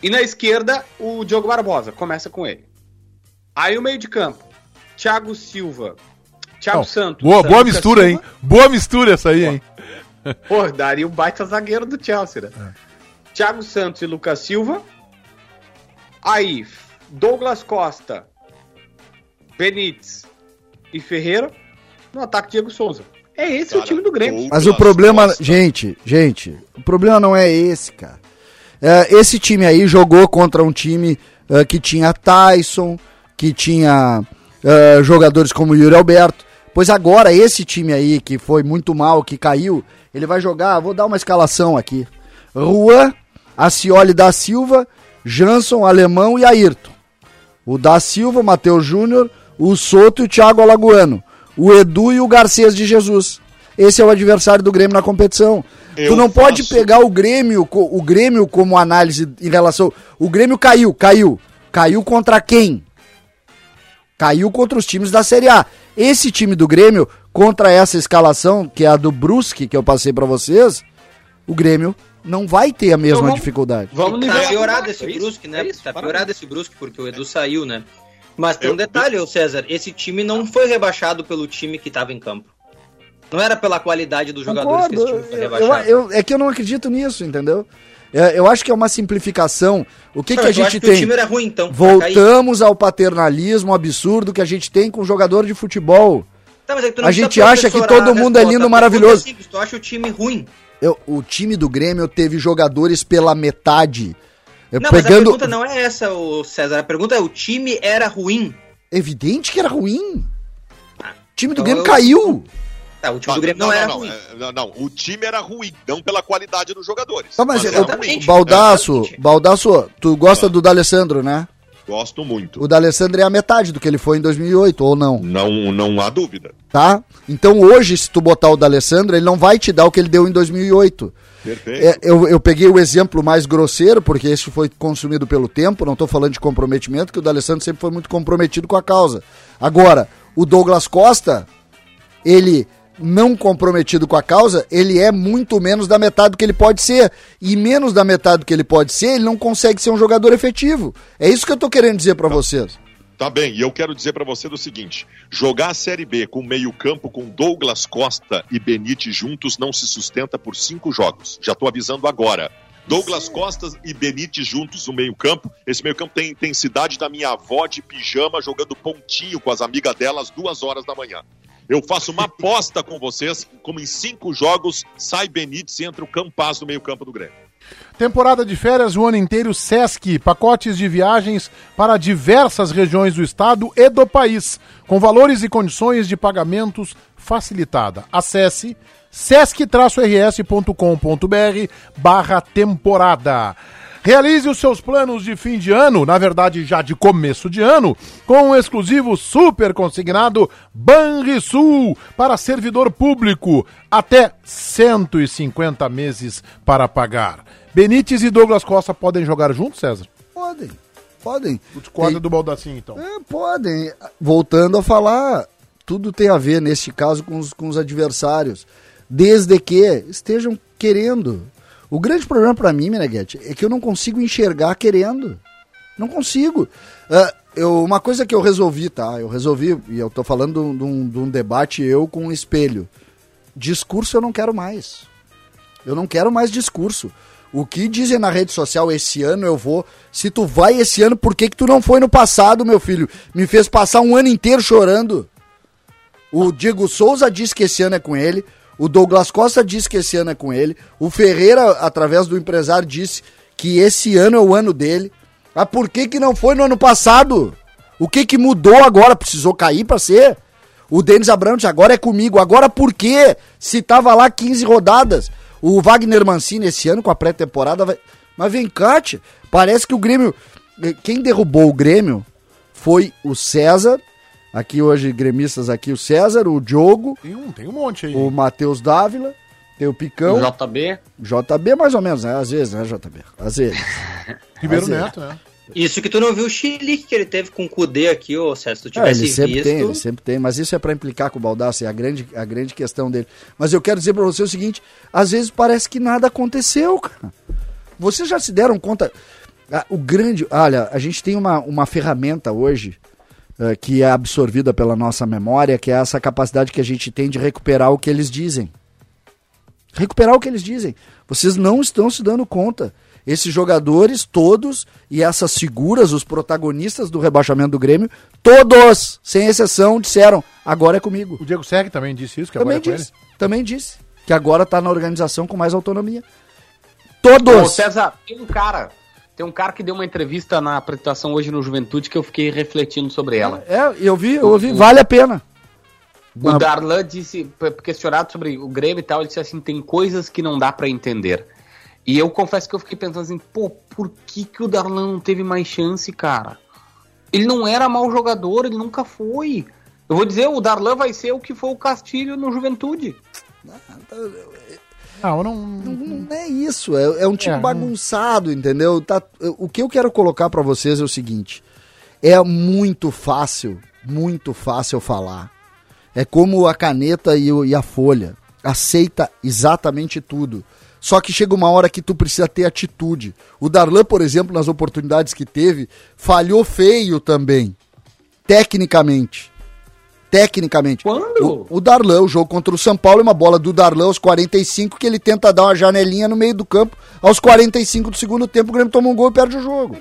E na esquerda, o Diogo Barbosa. Começa com ele. Aí o meio de campo. Thiago Silva. Thiago Não, Santos. boa, boa mistura, Silva. hein? Boa mistura essa aí, hein? Pô, daria o baita zagueiro do Chelsea, né? É. Thiago Santos e Lucas Silva. Aí, Douglas Costa, Benítez e Ferreira. No ataque, Diego Souza. É esse o Cara, time do Grêmio. Mas o problema, Costa. gente, gente, o problema não é esse, cara. É, esse time aí jogou contra um time é, que tinha Tyson, que tinha é, jogadores como Yuri Alberto. Pois agora, esse time aí, que foi muito mal, que caiu, ele vai jogar, vou dar uma escalação aqui. Juan, Acioli da Silva, Jansson, Alemão e Ayrton. O da Silva, Matheus Júnior, o Soto e o Thiago Alagoano. O Edu e o Garcês de Jesus. Esse é o adversário do Grêmio na competição. Eu tu não pode faço- pegar o Grêmio, o Grêmio como análise em relação. O Grêmio caiu, caiu. Caiu contra quem? Caiu contra os times da Série A. Esse time do Grêmio, contra essa escalação, que é a do Brusque, que eu passei pra vocês, o Grêmio não vai ter a mesma vamos- dificuldade. Vamos tá piorado esse é isso? Brusque, né? É isso, tá piorado esse Brusque, porque o Edu saiu, né? Mas tem um Eu- detalhe, ô César, esse time não foi rebaixado pelo time que tava em campo. Não era pela qualidade dos jogadores que esse time foi Eu- eu- rebaixado. eu- é que eu não acredito nisso, entendeu? É, eu acho que é uma simplificação. O que, Não, que a gente que o tem? time era ruim, então. Voltamos ao paternalismo absurdo que a gente tem com jogador de futebol. Tá, é a gente acha que todo mundo é resposta. lindo, pergunta maravilhoso. é simples, tu acha o time ruim? Eu- o time do Grêmio teve jogadores pela metade. Eu Não, mas a pegando. pergunta não é essa, ô César. A pergunta é: o time era ruim? Evidente que era ruim. O time do então Grêmio eu- caiu. Tá, o time Ah, do Grêmio não, era não, ruim. é, não, não, o time era ruim, não pela qualidade dos jogadores. Tá, mas Mas eu- Exatamente. Baldaço, tu gosta do D'Alessandro, né? Gosto muito. O D'Alessandro é a metade do que ele foi em 2008, ou não, Não, não há dúvida. tá? Então hoje, se tu botar o D'Alessandro, ele não vai te dar o que ele deu em 2008. Perfeito. É, eu, eu peguei o exemplo mais grosseiro, porque esse foi consumido pelo tempo, não estou falando de comprometimento, que o D'Alessandro sempre foi muito comprometido com a causa. Agora, o Douglas Costa, ele não comprometido com a causa, ele é muito menos da metade do que ele pode ser. E menos da metade do que ele pode ser, ele não consegue ser um jogador efetivo. É isso que eu tô querendo dizer para vocês. Tá bem, e eu quero dizer pra você do seguinte: jogar a Série B com meio-campo com Douglas Costa e Benite juntos não se sustenta por cinco jogos. Já tô avisando agora. Douglas Costa e Benite juntos no meio-campo. Esse meio-campo tem intensidade da minha avó de pijama jogando pontinho com as amigas dela às duas horas da manhã. Eu faço uma aposta com vocês, como em cinco jogos sai Benítez e entra o Campaz no meio-campo do Grêmio. Temporada de férias o ano inteiro Sesc, pacotes de viagens para diversas regiões do estado e do país, com valores e condições de pagamentos facilitada. Acesse sesc-rs.com.br barra temporada. Realize os seus planos de fim de ano, na verdade já de começo de ano, com o exclusivo super consignado Banrisul para servidor público, até 150 meses para pagar. Benítez e Douglas Costa podem jogar juntos, César? Podem, podem. O discorda Tem- do Baldacinho, então. É, podem. Voltando a falar, tudo tem a ver neste caso com os, com os adversários. Desde que estejam querendo. O grande problema pra mim, Meneghete, é que eu não consigo enxergar querendo. Não consigo. Ah, eu, uma coisa que eu resolvi, tá? Eu resolvi, e eu tô falando de um, de um debate eu com um espelho. Discurso eu não quero mais. Eu não quero mais discurso. O que dizem na rede social, esse ano eu vou. Se tu vai esse ano, por que, que tu não foi no passado, meu filho? Me fez passar um ano inteiro chorando. O Diego Souza disse que esse ano é com ele. O Douglas Costa disse que esse ano é com ele. O Ferreira, através do empresário, disse que esse ano é o ano dele. Ah, por que, que não foi no ano passado? O que, que mudou agora? Precisou cair pra ser? O Denis Abrantes agora é comigo. Agora por quê? Se tava lá 15 rodadas. O Wagner Mancini esse ano com a pré-temporada vai... Mas vem cá, tia, parece que o Grêmio... eh, Quem derrubou o Grêmio foi o César. Aqui hoje, gremistas aqui, o César, o Diogo, Tem um, tem um monte aí. o Matheus Dávila, tem o Picão, O JB. JB mais ou menos, né? Às vezes, né, JB? Às vezes. <laughs> Ribeiro é. Neto, né? Isso que tu não viu o chilique que ele teve com o Kudê aqui, ô César. Se tu Ah, tivesse ele sempre visto. tem, ele sempre tem, mas isso é pra implicar com o Baldassi, é a grande, a grande questão dele. Mas eu quero dizer pra você o seguinte, às vezes parece que nada aconteceu, cara. Vocês já se deram conta, ah, o grande, olha, a gente tem uma, uma ferramenta hoje que é absorvida pela nossa memória, que é essa capacidade que a gente tem de recuperar o que eles dizem. Recuperar o que eles dizem. Vocês não estão se dando conta. Esses jogadores todos e essas figuras, os protagonistas do rebaixamento do Grêmio, todos, sem exceção, disseram: agora é comigo. O Diego Seg também disse isso, que Também agora é com disse, também disse que agora tá na organização com mais autonomia. Ô, Todos. César, tem um cara. Tem um cara que deu uma entrevista na apresentação hoje no Juventude que eu fiquei refletindo sobre ela. É, eu vi, eu ouvi, vale a pena. O Darlan disse, questionado sobre o Grêmio e tal, ele disse assim: tem coisas que não dá pra entender. E eu confesso que eu fiquei pensando assim, pô, por que, que o Darlan não teve mais chance, cara? Ele não era mau jogador, ele nunca foi. Eu vou dizer, o Darlan vai ser o que foi o Castilho no Juventude. Não, eu não. Não é isso, é, é um time É, não- bagunçado, entendeu? Tá, o que eu quero colocar pra vocês é o seguinte: é muito fácil, muito fácil falar. É como a caneta e, e a folha. Aceita exatamente tudo. Só que chega uma hora que tu precisa ter atitude. O Darlan, por exemplo, nas oportunidades que teve, falhou feio também. Tecnicamente. Tecnicamente. Quando? O, o Darlan, o jogo contra o São Paulo, é uma bola do Darlan aos 45, que ele tenta dar uma janelinha no meio do campo. Aos 45 do segundo tempo, o Grêmio toma um gol e perde o jogo.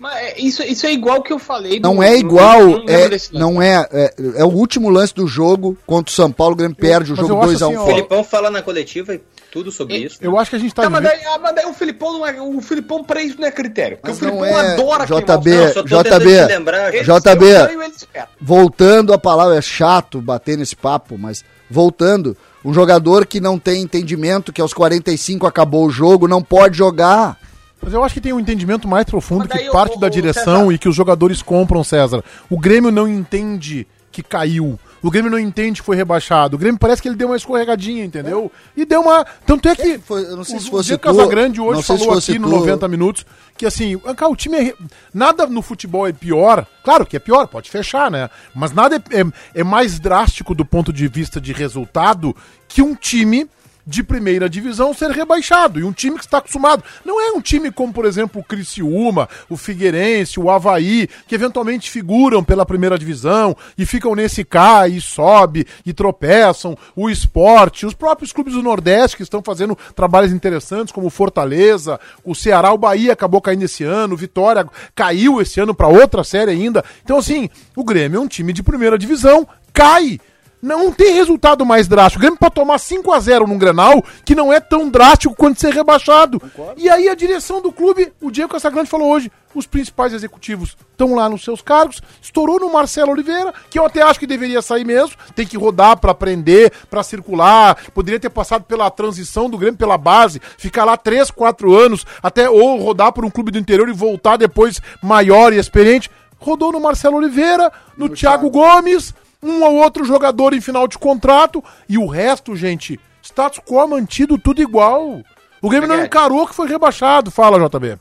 Mas é, isso, isso é igual que eu falei. do- Não é igual, não lembro é, não é, é. é o último lance do jogo contra o São Paulo, o Grêmio perde o jogo eu acho 2x1 assim, ó, O Filipão fala na coletiva e tudo sobre E- isso. Eu acho que a gente tá Tá, mas, daí, ah, mas daí o Filipão não é. O Filipão pra isso não é critério. Porque Mas o Filipão não é, adora JB, Não, JB, lembrar. JB. eu espera. voltando a palavra, é chato bater nesse papo, mas voltando, um jogador que não tem entendimento, que aos 45 acabou o jogo, não pode jogar. Mas eu acho que tem um entendimento mais profundo Mas que o- parte o- da o direção César- e que os jogadores compram, César. O Grêmio não entende que caiu. O Grêmio não entende que foi rebaixado. O Grêmio parece que ele deu uma escorregadinha, entendeu? E deu uma. Tanto é que. Foi- eu não sei o, se o fosse Diego tu, Casagrande hoje falou aqui no tu. 90 minutos que assim, cara, o time é. re- Nada no futebol é pior. Claro que é pior, pode fechar, né? Mas nada é, é, é mais drástico do ponto de vista de resultado que um time de primeira divisão ser rebaixado. E um time que está acostumado. Não é um time como, por exemplo, o Criciúma, o Figueirense, o Havaí, que eventualmente figuram pela primeira divisão e ficam nesse cai e sobe e tropeçam. O esporte, os próprios clubes do Nordeste que estão fazendo trabalhos interessantes, como o Fortaleza, o Ceará, o Bahia acabou caindo esse ano, o Vitória caiu esse ano para outra série ainda. Então, assim, o Grêmio é um time de primeira divisão, cai. Não tem resultado mais drástico. O Grêmio pode tomar 5 a 0 num Grenal, que não é tão drástico quanto ser rebaixado. E aí a direção do clube, o Diego Casagrande falou hoje, os principais executivos estão lá nos seus cargos, estourou no Marcelo Oliveira, que eu até acho que deveria sair mesmo, tem que rodar pra aprender, pra circular, poderia ter passado pela transição do Grêmio pela base, ficar lá 3, 4 anos, até ou rodar por um clube do interior e voltar depois maior e experiente. Rodou no Marcelo Oliveira, no, Thiago Gomes, um ou outro jogador em final de contrato e o resto, gente, status quo mantido tudo igual. O Grêmio não encarou que foi rebaixado. Fala, JB.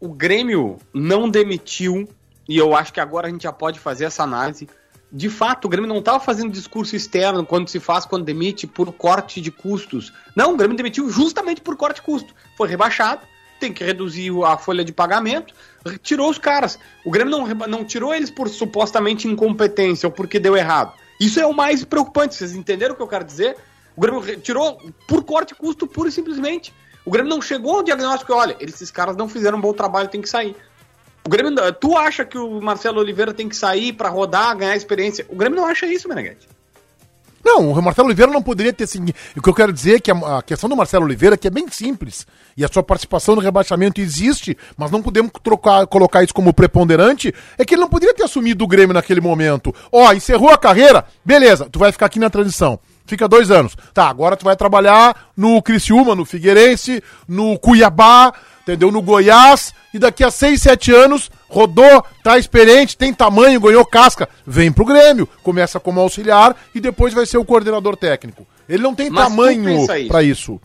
O Grêmio não demitiu, e eu acho que agora a gente já pode fazer essa análise. De fato, o Grêmio não estava fazendo discurso externo quando se faz, quando demite, por corte de custos. Não, o Grêmio demitiu justamente por corte de custo. Foi rebaixado, tem que reduzir a folha de pagamento, tirou os caras. O Grêmio não, não tirou eles por supostamente incompetência ou porque deu errado. Isso é o mais preocupante, vocês entenderam o que eu quero dizer? O Grêmio tirou por corte custo, pura e simplesmente. O Grêmio não chegou ao diagnóstico, olha, esses caras não fizeram um bom trabalho, tem que sair. O Grêmio, tu acha que o Marcelo Oliveira tem que sair pra rodar, ganhar experiência? O Grêmio não acha isso, Meneghete. Não, o Marcelo Oliveira não poderia ter seguido. O que eu quero dizer é que a, questão do Marcelo Oliveira que é bem simples. E a sua participação no rebaixamento existe, mas não podemos trocar, colocar isso como preponderante. É que ele não poderia ter assumido o Grêmio naquele momento. Ó, encerrou a carreira, beleza, tu vai ficar aqui na transição. Fica dois anos. Tá, agora tu vai trabalhar no Criciúma, no Figueirense, no Cuiabá, entendeu? No Goiás. E daqui a seis, sete anos, rodou, tá experiente, tem tamanho, ganhou casca. Vem pro Grêmio, começa como auxiliar e depois vai ser o coordenador técnico. Ele não tem Mas tamanho pensa isso. pra isso.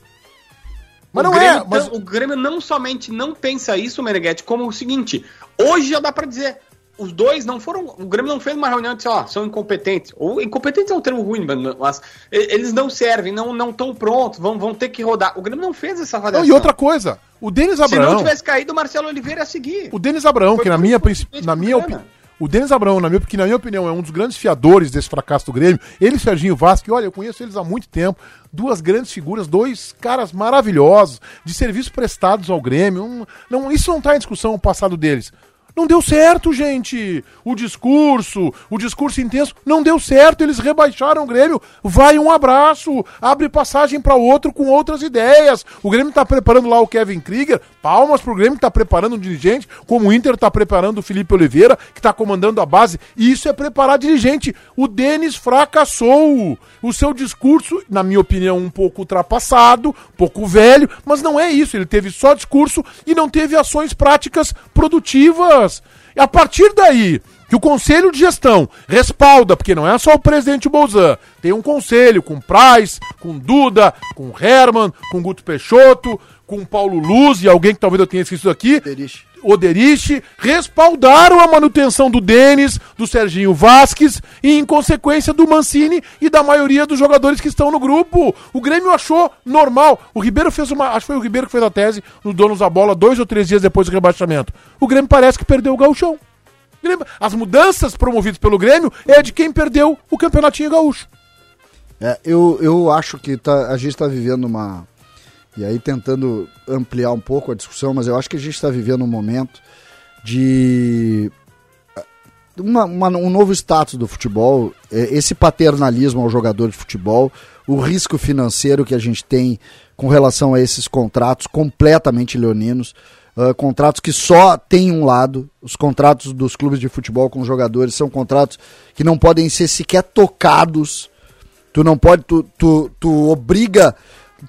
Mas o não Grêmio é, mas não- o Grêmio não somente não pensa isso, Meneghete, como o seguinte: hoje já dá pra dizer. Os dois não foram. O Grêmio não fez uma reunião e disse, ó, são incompetentes. Ou incompetentes é um termo ruim, mas- eles não servem, não não estão prontos, vão, vão ter que rodar. O Grêmio não fez essa Não, avaliação. e outra coisa, o Denis Se não Abraão, tivesse caído, o Marcelo Oliveira ia seguir. o Denis Abraão, Foi que na minha, na minha opinião, o Denis Abraão, na minha, que na minha opinião é um dos grandes fiadores desse fracasso do Grêmio, ele e Serginho Vasco, olha, eu conheço eles há muito tempo, duas grandes figuras, dois caras maravilhosos, de serviços prestados ao Grêmio, um- não, isso não está em discussão o passado deles. Não deu certo, gente. O discurso, o discurso intenso, não deu certo. Eles rebaixaram o Grêmio. Vai um abraço, abre passagem para outro com outras ideias. O Grêmio tá preparando lá o Kevin Krieger. Palmas pro Grêmio que tá preparando um dirigente, como o Inter tá preparando o Felipe Oliveira, que tá comandando a base. E isso é preparar dirigente. O Denis fracassou. O seu discurso, na minha opinião, um pouco ultrapassado, um pouco velho, mas não é isso. Ele teve só discurso e não teve ações práticas produtivas. E a partir daí, que o conselho de gestão respalda, porque não é só o presidente Bolzan, tem um conselho com Price, com Duda, com Herman, com Guto Peixoto, com Paulo Luz e alguém que talvez eu tenha esquecido aqui. Oderich. Oderich, respaldaram a manutenção do Denis, do Serginho Vasques e, em consequência, do Mancini e da maioria dos jogadores que estão no grupo. O Grêmio achou normal. O Ribeiro fez uma. Acho que foi o Ribeiro que fez a tese no Donos da Bola dois ou três dias depois do rebaixamento. O Grêmio parece que perdeu o gauchão. As mudanças promovidas pelo Grêmio é de quem perdeu o campeonatinho gaúcho. É, eu, eu acho que tá- a gente está vivendo uma. E aí tentando ampliar um pouco a discussão, mas eu acho que a gente está vivendo um momento de uma- uma- um novo status do futebol, é, esse paternalismo ao jogador de futebol, o risco financeiro que a gente tem com relação a esses contratos completamente leoninos, ah, contratos que só tem um lado, os contratos dos clubes de futebol com jogadores são contratos que não podem ser sequer tocados, tu não pode, tu, tu, tu obriga,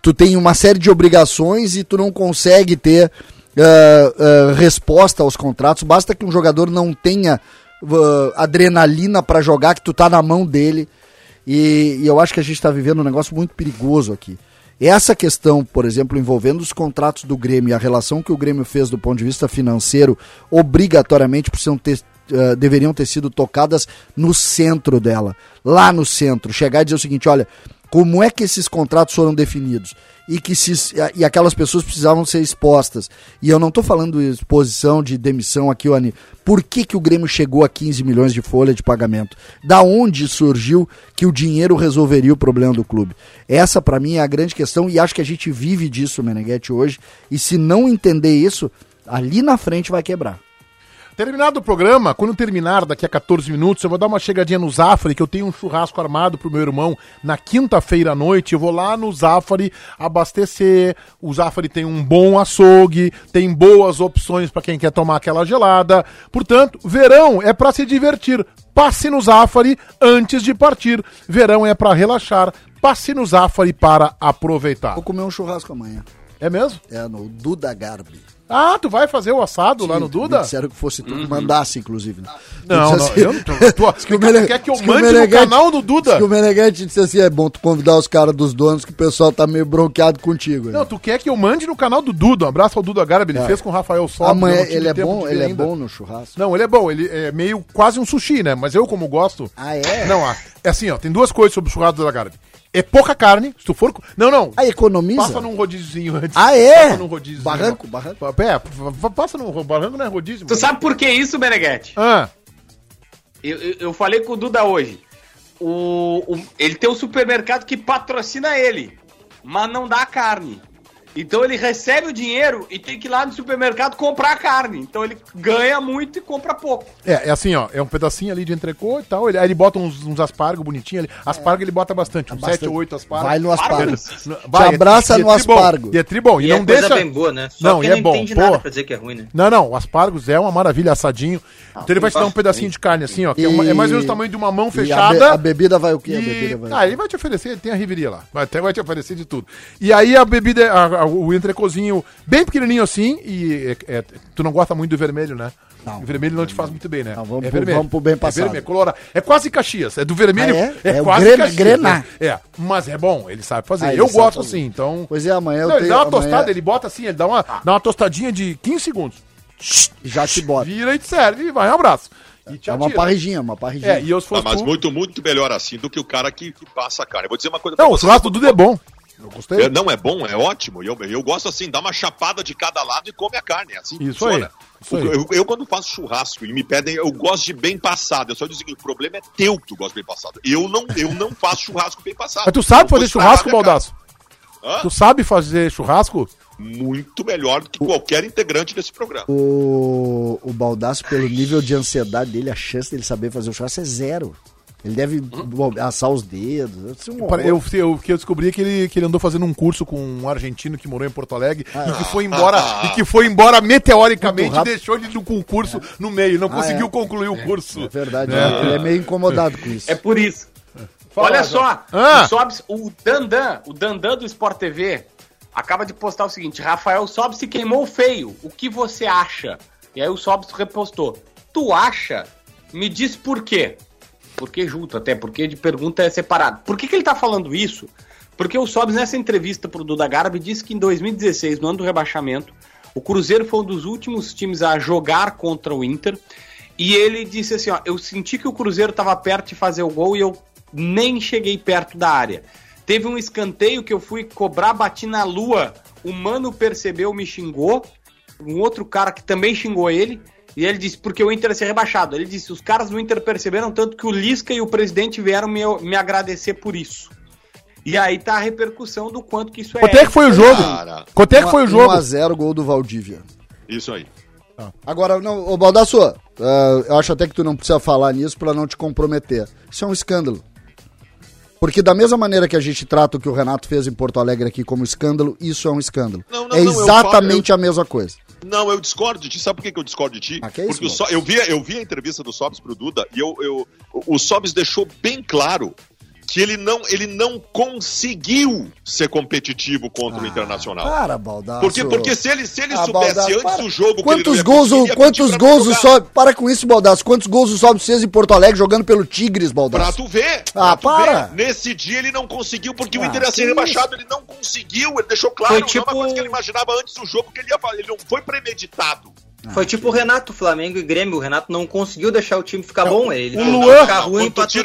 tu tem uma série de obrigações e tu não consegue ter ah, ah, resposta aos contratos. Basta que um jogador não tenha ah, adrenalina para jogar, que tu tá na mão dele. E, e eu acho que a gente está vivendo um negócio muito perigoso aqui. Essa questão, por exemplo, envolvendo os contratos do Grêmio e a relação que o Grêmio fez do ponto de vista financeiro, obrigatoriamente precisam ter, eh, deveriam ter sido tocadas no centro dela, lá no centro. Chegar e dizer o seguinte: olha, como é que esses contratos foram definidos? E que se, e aquelas pessoas precisavam ser expostas. E eu não estou falando de exposição de demissão aqui, Oni. Por que, que o Grêmio chegou a 15 milhões de folha de pagamento? Da onde surgiu que o dinheiro resolveria o problema do clube? Essa, para mim, é a grande questão e acho que a gente vive disso, Meneghetti, hoje. E se não entender isso, ali na frente vai quebrar. Terminado o programa, quando terminar daqui a 14 minutos, eu vou dar uma chegadinha no Zafari, que eu tenho um churrasco armado pro meu irmão na quinta-feira à noite. Eu vou lá no Zafari abastecer. O Zafari tem um bom açougue, tem boas opções para quem quer tomar aquela gelada. Portanto, verão é para se divertir. Passe no Zafari antes de partir. Verão é para relaxar. Passe no Zafari para aproveitar. Vou comer um churrasco amanhã. É mesmo? É no Duda Garbi. Ah, tu vai fazer o assado lá no Me Duda? disseram que fosse tu que mandasse, inclusive. né? Não, não, assim- eu não tô. Tu, <laughs> que o quer, que eu que mande no canal do Duda? que o Meneghetti disse assim, é bom tu convidar os caras dos donos que o pessoal tá meio bronqueado contigo. né? Não, tu quer que eu mande no canal do Duda. Um abraço ao Duda Garbi, ele fez com o Rafael Sobres. Amanhã ele é bom, ele é ainda. bom no churrasco. Não, ele é bom, ele é meio quase um sushi, né? Mas eu, como gosto. Ah, é? Não, ah, é assim, ó, tem duas coisas sobre o churrasco do Duda Garbi. É pouca carne, se tu for. Não, não. Ah, economiza? Passa num rodíziozinho antes. Ah, é? Passa num rodíziozinho. Barranco, barranco. É, p- passa num barranco, não é rodízio. Tu mano. sabe por que isso, Beneguete? Ah, Eu, eu, eu falei com o Duda hoje. O, o- ele tem um supermercado que patrocina ele, mas não dá carne. Então ele recebe o dinheiro e tem que ir lá no supermercado comprar carne. Então ele ganha muito e compra pouco. é, é assim, ó. É um pedacinho ali de entrecô e tal. Ele, aí ele bota uns, uns aspargos bonitinhos ali. Aspargo ele bota bastante, uns Bastante. 7 ou 8 aspargos. Vai no aspargo. Vai, Te abraça e no aspargo. E é tribom. E, E, não é coisa deixa. bem boa, né? Só Não, que e não é bom, entende pô. nada pra dizer que é ruim, né? Não, não, o aspargos é uma maravilha, assadinho. então ele vai te dar um pedacinho de carne assim, ó, que é, uma- é mais ou menos o tamanho de uma mão E a, fechada. be- a bebida vai o quê? A E... bebida vai Ah, ele vai te oferecer, tem a riveria lá. Vai, até vai te oferecer de tudo. E aí a bebida, a- a- o entrecozinho bem pequenininho assim, e é- é- tu não gosta muito do vermelho, né? Não. o vermelho não te faz muito bem, né? Não, vamos é pro- vermelho. vamos pro bem É, passado. vermelho, colora- é quase Caxias, é do vermelho. Ah, é? é? É quase Grena- Grená. É, é, mas é bom, ele sabe fazer. Ah, ele eu sabe gosto fazer. assim, então... Pois é, amanhã eu Não, ele tenho... dá uma amanhã tostada, ele bota assim, ele dá uma, dá uma tostadinha de 15 segundos. Já te bota. Vira e te serve e vai, um abraço. E te É uma parrijinha, uma parrijinha. É, e eu se Ah, fosse mas tu- muito, muito melhor assim do que o cara que, que passa a carne. Eu vou dizer uma coisa pra Não, o churrasco do Duda é bom. Eu gostei. É, não é bom, é ótimo. Eu, eu gosto assim, dá uma chapada de cada lado e come a carne. é Assim que Isso aí, isso aí. Eu, eu, quando faço churrasco e me pedem, eu gosto de bem passado. Eu só digo o problema é teu que tu gosta de bem passado. Eu não, eu não faço churrasco bem passado. Mas tu sabe Eu fazer churrasco, minha Baldaço? Tu sabe fazer churrasco? Muito melhor do que qualquer integrante desse programa. O, o Baldaço, pelo nível de ansiedade dele, a chance dele saber fazer o churrasco é zero. Ele deve assar os dedos. É um. Eu, eu, que eu descobri que ele, que ele andou fazendo um curso com um argentino que morou em Porto Alegre e que foi embora, e que foi embora meteoricamente e deixou ele no concurso no meio, não Ah, conseguiu é? concluir o curso. É verdade, É. ele é meio incomodado com isso. É por isso. Fala, Olha só, Ah. o, Sobs- o Dandan, o Dandan do Sport TV, acaba de postar o seguinte: Rafael Sobs se queimou feio. O que você acha? E aí o Sobs repostou: Tu acha? Me diz por quê. Porque junto, até porque de pergunta é separado. Por que, que ele tá falando isso? Porque o Sobs, nessa entrevista pro Duda Garbi, disse que em 2016, no ano do rebaixamento, o Cruzeiro foi um dos últimos times a jogar contra o Inter. E ele disse assim: ó, eu senti que o Cruzeiro estava perto de fazer o gol e eu nem cheguei perto da área. Teve um escanteio que eu fui cobrar, bati na lua. O mano percebeu, me xingou. Um outro cara que também xingou ele. E ele disse, porque o Inter ia ser rebaixado. Ele disse, os caras do Inter perceberam tanto que o Lisca e o presidente vieram me, me agradecer por isso. E aí tá a repercussão do quanto que isso é. Quanto é que foi o jogo? Cara, Quanto é que foi o jogo? 1x0 gol do Valdívia. isso aí. Agora, não, ô Baldasso, uh, eu acho até que tu não precisa falar nisso pra não te comprometer. Isso é um escândalo. Porque da mesma maneira que a gente trata o que o Renato fez em Porto Alegre aqui como escândalo, isso é um escândalo. Não, não, é não, eu exatamente falo- a mesma coisa. Não, eu discordo de ti. Sabe por que, que eu discordo de ti? Ah, é isso, Porque o Lopes? So- eu, vi, eu vi a entrevista do Sobs pro Duda e eu, eu, o Sobs deixou bem claro que ele não, ele não conseguiu ser competitivo contra o Internacional. Para, Baldasso. Porque, porque se ele, se ele Ah, soubesse Baldasso, antes para. do jogo que ele Quantos não ia gols, conseguir, o, quantos pra gols o. Sobe... Para com isso, Baldasso. Quantos gols o Sobe fez em Porto Alegre jogando pelo Tigres, Pra Baldasso? tu ver. Ah, pra tu para. ver. Nesse dia ele não conseguiu, porque o Ah, Inter ia ser que rebaixado. Ele não conseguiu. Ele deixou claro. Foi Não é tipo- uma coisa que ele imaginava antes do jogo que ele ia fazer. Ele não foi premeditado. Foi tipo o Renato, Flamengo e Grêmio. O Renato não conseguiu deixar o time ficar bom. Ele o fez Luan- ficar ruim o Vitinho,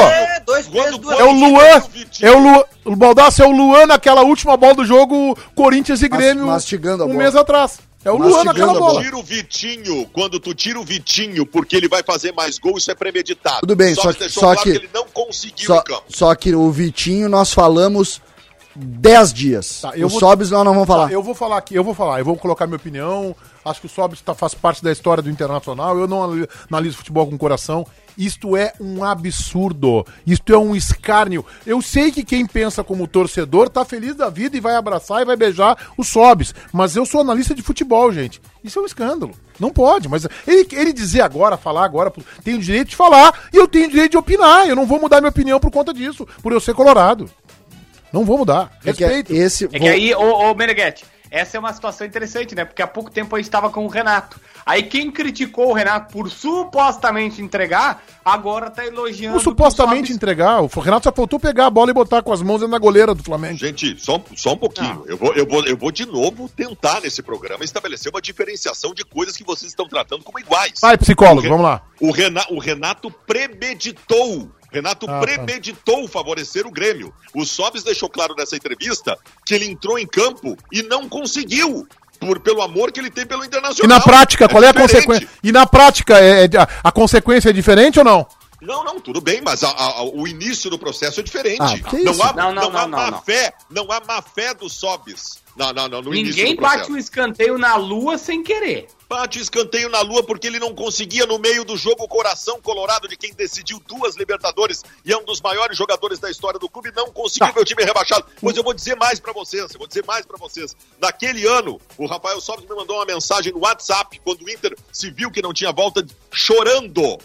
É, dois duas É o Luan, o é o Luan, o Baldasso é o Luan naquela última bola do jogo Corinthians e Grêmio mastigando a um bola. mês atrás. É o Luan naquela bola. Tira o Vitinho, quando tu tira o Vitinho, porque ele vai fazer mais gols, isso é premeditado. Tudo bem, Só só que só claro que- que ele não conseguiu Só, só que o Vitinho nós falamos 10 dias. Tá, eu o vou- nós não vamos falar. Tá, eu vou falar aqui, eu vou falar, eu vou colocar minha opinião. Acho que o Sobis tá, faz parte da história do Internacional. Eu não anali- analiso futebol com coração. Isto é um absurdo. Isto é um escárnio. Eu sei que quem pensa como torcedor tá feliz da vida e vai abraçar e vai beijar o Sobis. Mas eu sou analista de futebol, gente. Isso é um escândalo. Não pode. Mas ele, ele dizer agora, falar agora, tem o direito de falar e eu tenho o direito de opinar. Eu não vou mudar minha opinião por conta disso, por eu ser colorado. Não vou mudar. É que Respeito. esse, É que aí, ô, ô Meneghetti, essa é uma situação interessante, né? Porque há pouco tempo a gente estava com o Renato. Aí quem criticou o Renato por supostamente entregar, agora tá elogiando. Ou supostamente que o entregar. O Renato só faltou pegar a bola e botar com as mãos dentro da goleira do Flamengo. Gente, só, só um pouquinho. Eu, vou, eu, vou, eu vou de novo tentar nesse programa estabelecer uma diferenciação de coisas que vocês estão tratando como iguais. Vai, psicólogo, O Re- vamos lá. O, Rena, o Renato premeditou. Renato Ah, tá. premeditou favorecer o Grêmio. O Sobis deixou claro nessa entrevista que ele entrou em campo e não conseguiu. Por, pelo amor que ele tem pelo E Internacional. na prática, qual é a diferente. consequência? E na prática, é, é- a, a consequência é diferente ou não? Não, não, tudo bem, mas a- a- a- o início do processo é diferente. Ah, que não, isso? há, Não, não, não, não, há não, má não. fé, não há má fé do Sobis. Não, não, não, no início Ninguém bate um escanteio na lua sem querer. Bate escanteio na lua porque ele não conseguia no meio do jogo o coração colorado de quem decidiu duas Libertadores e é um dos maiores jogadores da história do clube, não conseguiu Tá. ver o time rebaixado. Pois eu vou dizer mais pra vocês, eu vou dizer mais pra vocês. Naquele ano, o Rafael Sobres me mandou uma mensagem no WhatsApp quando o Inter se viu que não tinha volta, chorando.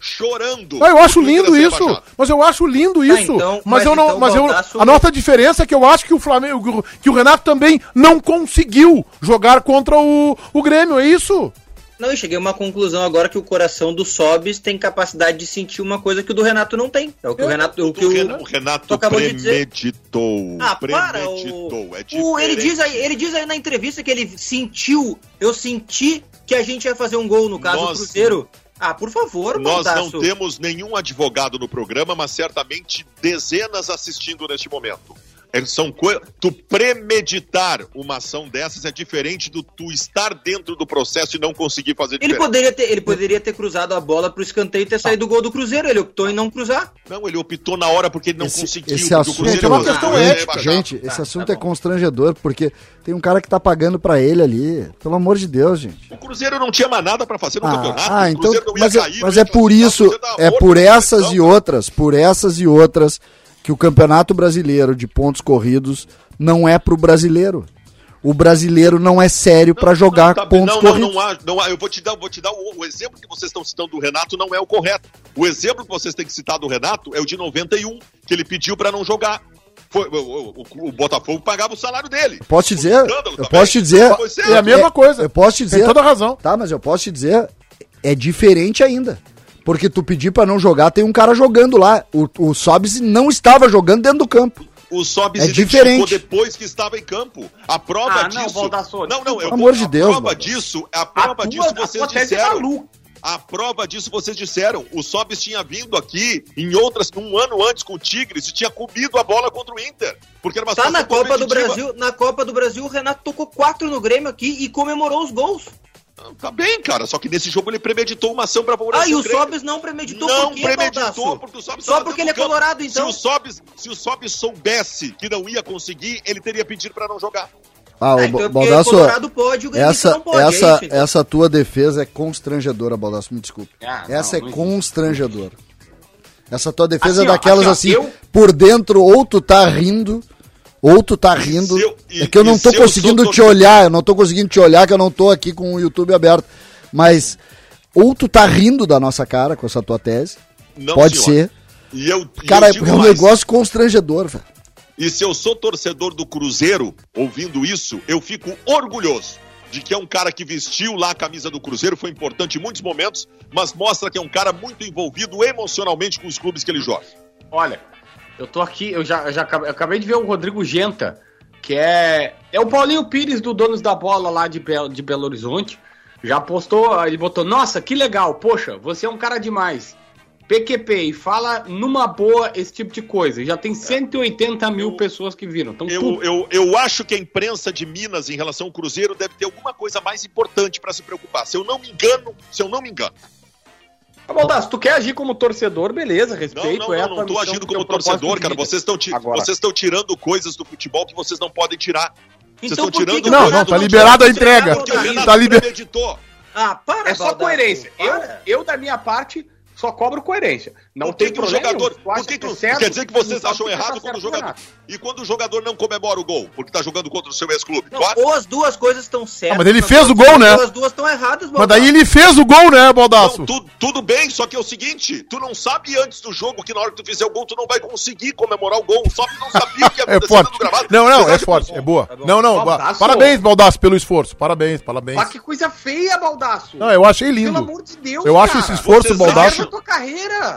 Chorando. Ah, eu acho lindo isso. rebaixado. Mas eu acho lindo Tá, isso. então, mas, mas eu não. então, mas eu, a nossa diferença é que eu acho que o Flamengo, que o Renato também não conseguiu jogar contra o, o Grêmio, é isso? Não, eu cheguei a uma conclusão agora que o coração do Sobis tem capacidade de sentir uma coisa que o do Renato não tem. É o que o Renato. O que O o, Ren- o Renato acabou de dizer. premeditou. Ah, para! premeditou. O, É o- ele, diz aí, ele diz aí na entrevista que ele sentiu. Eu senti que a gente ia fazer um gol, no caso, Nós- o Cruzeiro. Ah, por favor, Nós não Baldasso. temos nenhum advogado no programa, mas certamente dezenas assistindo neste momento. É, São coi- tu premeditar uma ação dessas é diferente do tu estar dentro do processo e não conseguir fazer Ele diferente. poderia, ter, ele poderia ter cruzado a bola pro escanteio e ter saído o gol do Cruzeiro. Ele optou em não cruzar. Não, ele optou na hora porque ele não esse, conseguiu. esse assunto Cruzeiro é uma questão rebaixar. ética. Gente, esse Tá, assunto tá é constrangedor, porque tem um cara que tá pagando pra ele ali. Pelo amor de Deus, gente. O Cruzeiro não tinha mais nada pra fazer no Ah, campeonato. ah, então, Cruzeiro não ia mas, é, cair, mas é ia por isso, é por essas competição. e outras, por essas e outras que o Campeonato Brasileiro de pontos corridos não é pro brasileiro. O brasileiro não é sério pra jogar tá- pontos não, não, corridos. não, há- não há- eu vou te dar, vou te dar o, o exemplo que vocês estão citando do Renato não é o correto. O exemplo que vocês têm que citar do Renato é o de 91, que ele pediu pra não jogar. Foi, o, o- o- o Botafogo pagava o salário dele. Posso te dizer? Eu posso te dizer. É a mesma coisa. Eu posso te dizer. Tem toda a razão. Tá, mas eu posso te dizer, é diferente ainda. Porque tu pedir pra não jogar, tem um cara jogando lá. O, o Sobs não estava jogando dentro do campo. O Sobis É diferente. depois que estava em campo. A prova Ah, não, disso. Baldassarre, não, não, eu amor de a Deus, prova Baldassarre. disso, a A prova tua, disso a vocês tua tese é disseram. A prova disso vocês disseram. O Sobis tinha vindo aqui em outras, um ano antes com o Tigres e tinha comido a bola contra o Inter. Porque era uma Tá na Copa do. Brasil. Na Copa do Brasil, o Renato tocou quatro no Grêmio aqui e comemorou os gols. Tá bem, cara. Só que nesse jogo ele premeditou uma ação pra favorecer Ah, e o Grêmio. Sobis não premeditou Não por quê, premeditou, Baldasso? porque o Sobis Só porque ele é campo. colorado, então. Se o Sobis, se o Sobis soubesse que não ia conseguir, ele teria pedido pra não jogar. Ah, o Ah, então é porque Baldasso, o Colorado pode, o essa, não pode, é essa, isso, então. essa tua defesa é constrangedora, Baldasso, me desculpe. Ah, não, essa é não constrangedora. Essa tua defesa Assim, é daquelas aqui, ó, assim, eu- por dentro, ou tu tá rindo, ou tu tá rindo. eu- e- é que eu não e tô conseguindo sou te olhar, eu não tô conseguindo te olhar, que eu não tô aqui com o YouTube aberto. Mas, ou tu tá rindo da nossa cara com essa tua tese, Não, pode senhor. ser. E eu, e Cara, eu é é um mais. negócio constrangedor, velho. E se eu sou torcedor do Cruzeiro, ouvindo isso, eu fico orgulhoso de que é um cara que vestiu lá a camisa do Cruzeiro, foi importante em muitos momentos, mas mostra que é um cara muito envolvido emocionalmente com os clubes que ele joga. Olha, eu tô aqui, eu já, eu já acabei, eu acabei de ver o Rodrigo Genta, que é. É o Paulinho Pires do Donos da Bola lá de, Belo, de Belo Horizonte. Já postou, ele botou, nossa, que legal, poxa, você é um cara demais. PQP, e fala numa boa esse tipo de coisa. Já tem 180 mil pessoas que viram. Então, Eu, tudo. eu, eu acho que a imprensa de Minas em relação ao Cruzeiro deve ter alguma coisa mais importante para se preocupar. Se eu não me engano, se eu não me engano. Tá se tu quer agir como torcedor, beleza, Não, respeito. não, é a não, não tô agindo como torcedor, cara. Vocês estão vocês estão tirando coisas do futebol que vocês não podem tirar. Vocês Então estão tirando que Não, não, tá não liberado a entrega. porque o Renato Tá liber-. Ah, para, É só Baldasso, coerência. Eu, eu, da minha parte, só cobro coerência. Não tem que o problema. jogador. Por que que, é certo, quer dizer que vocês acham que tá errado certo, quando o jogador. E quando o jogador não comemora o gol, porque tá jogando contra o seu ex-clube? Ou as duas coisas estão certas. Ah, mas ele fez o gol, né? Ou as duas estão erradas, Mas daí ele fez o gol, né, Baldasso? Não, tu- tudo bem, só que é o seguinte, tu não sabe antes do jogo que na hora que tu fizer o gol, tu não vai conseguir comemorar o gol. Só que não sabia o que ia <laughs> É acontecer forte. no gravado. Não, não, é forte, que- é boa. Tá. Não, não, Baldasso. parabéns, Baldasso, pelo esforço. Parabéns, parabéns. Mas que coisa feia, Baldaço. Não, eu achei Pelo lindo. amor de Deus, Eu acho esse esforço, Baldasso.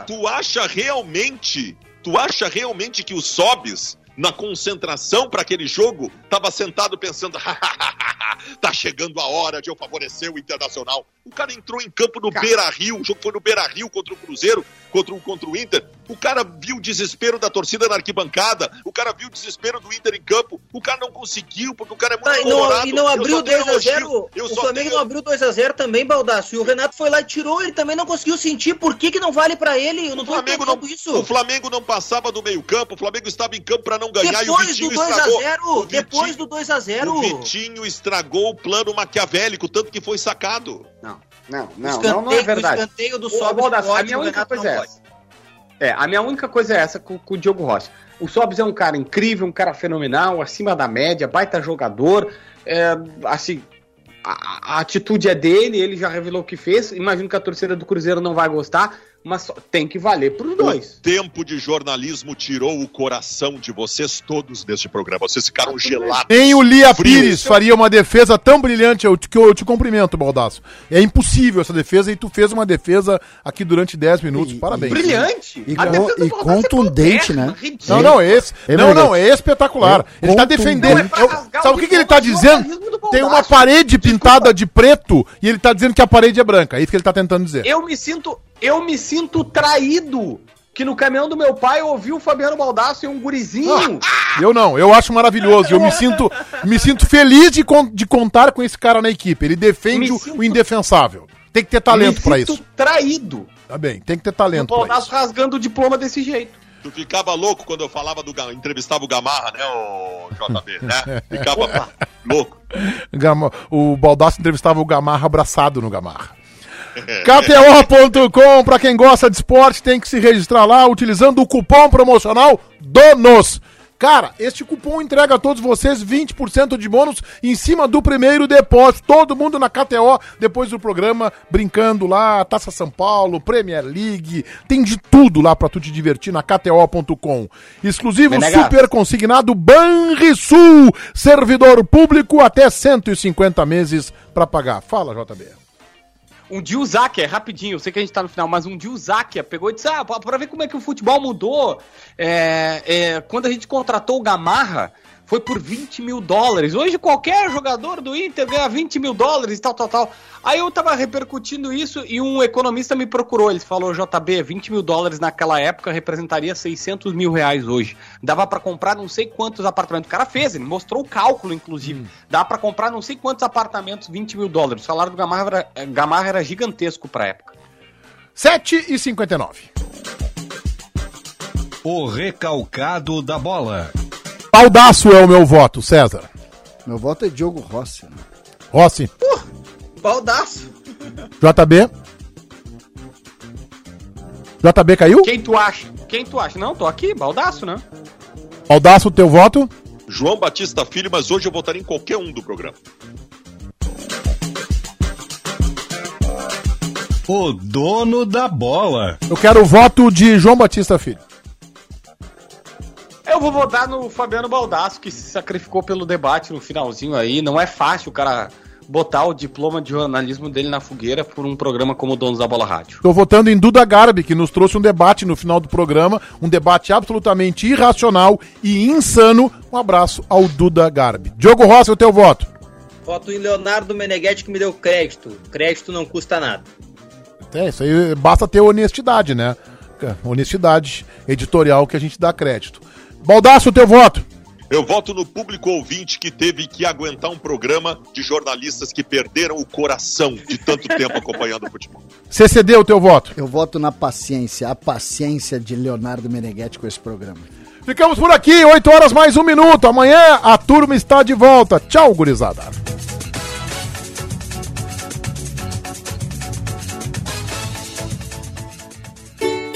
Tu acha realmente, tu acha realmente que o Sobis, na concentração para aquele jogo, tava sentado pensando, <laughs> tá chegando a hora de eu favorecer o Internacional. O cara entrou em campo no Cara. Beira-Rio, o jogo foi no Beira-Rio contra o Cruzeiro, contra o, contra o Inter. O cara viu o desespero da torcida na arquibancada, o cara viu o desespero do Inter em campo, o cara não conseguiu, porque o cara é muito Ah, e, não, colorado. e não abriu só tenho 2x0. elogio, eu O Flamengo tenho- não abriu 2x0 também, Baldaço. E o Renato foi lá e tirou, ele também não conseguiu sentir. Por que, que não vale pra ele? Eu não O tô Flamengo, não, isso. o Flamengo não passava do meio campo, o Flamengo estava em campo para não ganhar e o Depois Vitinho do estragou. 2x0, O depois Vitinho- do 2x0. O Vitinho estragou o plano maquiavélico, tanto que foi sacado. Não, não, não, escanteio, não, não é verdade. O escanteio do Sobis a pode, o Renato não é pode. É, a minha única coisa é essa com, com o Diogo Rossi. O Sobs é um cara incrível, um cara fenomenal, acima da média, baita jogador. É, assim, a, a atitude é dele, ele já revelou o que fez. Imagino que a torcida do Cruzeiro não vai gostar, mas só- tem que valer pros dois. O tempo de jornalismo tirou o coração de vocês todos deste programa. Vocês ficaram gelados. Nem o Lia frios. Pires faria uma defesa tão brilhante, eu te, que eu te cumprimento, Baldasso. É impossível essa defesa e tu fez uma defesa aqui durante 10 minutos. E- Parabéns. Brilhante! E e Baldasso é contundente, né? Não, não, esse. É não, não, é espetacular. É ele tá contundente. defendendo. Não, é eu- sabe o que, que ele tá de dizendo? Tem uma parede pintada de preto e ele tá dizendo que a parede é branca. É isso que ele tá tentando dizer. Eu me sinto, eu me sinto traído. Que no caminhão do meu pai eu ouvi o Fabiano Baldasso e um gurizinho. Eu não, eu acho maravilhoso. Eu me sinto, me sinto feliz de, con- de contar com esse cara na equipe. Ele defende o, sinto- o indefensável. Tem que ter talento pra sinto isso. traído. Tá bem, tem que ter O talento pra Baldasso isso. rasgando o diploma desse jeito. Tu ficava louco quando eu falava do entrevistava o Gamarra, né, o JB, né? <laughs> Ficava louco. Gama- O Baldasso entrevistava o Gamarra abraçado no Gamarra. <laughs> KTO.com, pra quem gosta de esporte, tem que se registrar lá utilizando o cupom promocional DONOS. Cara, este cupom entrega a todos vocês 20% de bônus em cima do primeiro depósito. Todo mundo na KTO, depois do programa, brincando lá, Taça São Paulo, Premier League, tem de tudo lá pra tu te divertir na KTO.com. Exclusivo Menegas. super consignado Banrisul, servidor público até 150 meses pra pagar. Fala, JB. Um o Záquia, rapidinho, eu sei que a gente tá no final, mas um Záquia pegou e disse: Ah, pra ver como é que o futebol mudou. é, é, quando a gente contratou o Gamarra, foi por 20 mil dólares. Hoje qualquer jogador do Inter ganha 20 mil dólares, tal, tal, tal. Aí eu tava repercutindo isso e um economista me procurou. Ele falou: JB, 20 mil dólares naquela época representaria 600 mil reais hoje. Dava pra comprar não sei quantos apartamentos. O cara fez, ele mostrou o cálculo, inclusive. Dá pra comprar não sei quantos apartamentos, 20 mil dólares. O salário do Gamarra era, Gamarra era gigantesco pra época. 7 e 59. O recalcado da bola. Baldaço é o meu voto, César. Meu voto é Diogo Rossi. Né? Rossi. Baldaço. JB. JB caiu? Quem tu acha? Quem tu acha? Não, tô aqui, baldaço, né? Baldaço, teu voto? João Batista Filho, mas hoje eu votaria em qualquer um do programa. O dono da bola. Eu quero o voto de João Batista Filho. Eu vou votar no Fabiano Baldasso, que se sacrificou pelo debate no finalzinho aí. Não é fácil o cara botar o diploma de jornalismo dele na fogueira por um programa como Donos da Bola Rádio. Estou votando em Duda Garbi, que nos trouxe um debate no final do programa, um debate absolutamente irracional e insano. Um abraço ao Duda Garbi. Diogo Rossi, o teu voto. Voto em Leonardo Meneghetti, que me deu crédito. Crédito não custa nada. É, isso aí basta ter honestidade, né? Honestidade editorial que a gente dá crédito. Baldaço, o teu voto. Eu voto no público ouvinte que teve que aguentar um programa de jornalistas que perderam o coração de tanto tempo acompanhando o futebol. <laughs> CCD, o teu voto. Eu voto na paciência, a paciência de Leonardo Meneghetti com esse programa. Ficamos por aqui, 8 horas mais um minuto. Amanhã a turma está de volta. Tchau, gurizada.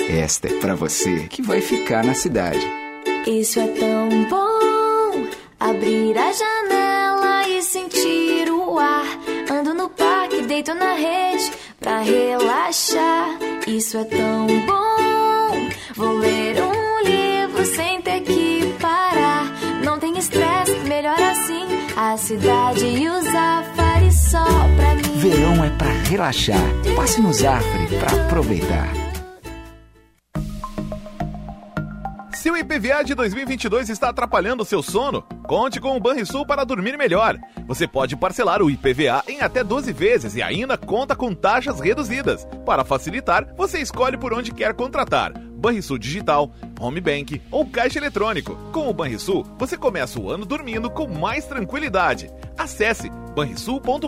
Esta é pra você que vai ficar na cidade. Isso é tão bom. Abrir a janela e sentir o ar. Ando no parque, deito na rede pra relaxar. Isso é tão bom. Vou ler um livro sem ter que parar. Não tem estresse, melhor assim. A cidade e os afares só pra mim. Verão é pra relaxar. Passe no Zafre pra aproveitar. Se o IPVA de 2022 está atrapalhando o seu sono, conte com o Banrisul para dormir melhor. Você pode parcelar o IPVA em até 12 vezes e ainda conta com taxas reduzidas. Para facilitar, você escolhe por onde quer contratar. Banrisul Digital, Home Bank ou Caixa Eletrônico. Com o Banrisul, você começa o ano dormindo com mais tranquilidade. Acesse banrisul.com.br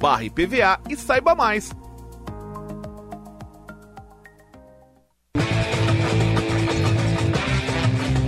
barra IPVA e saiba mais.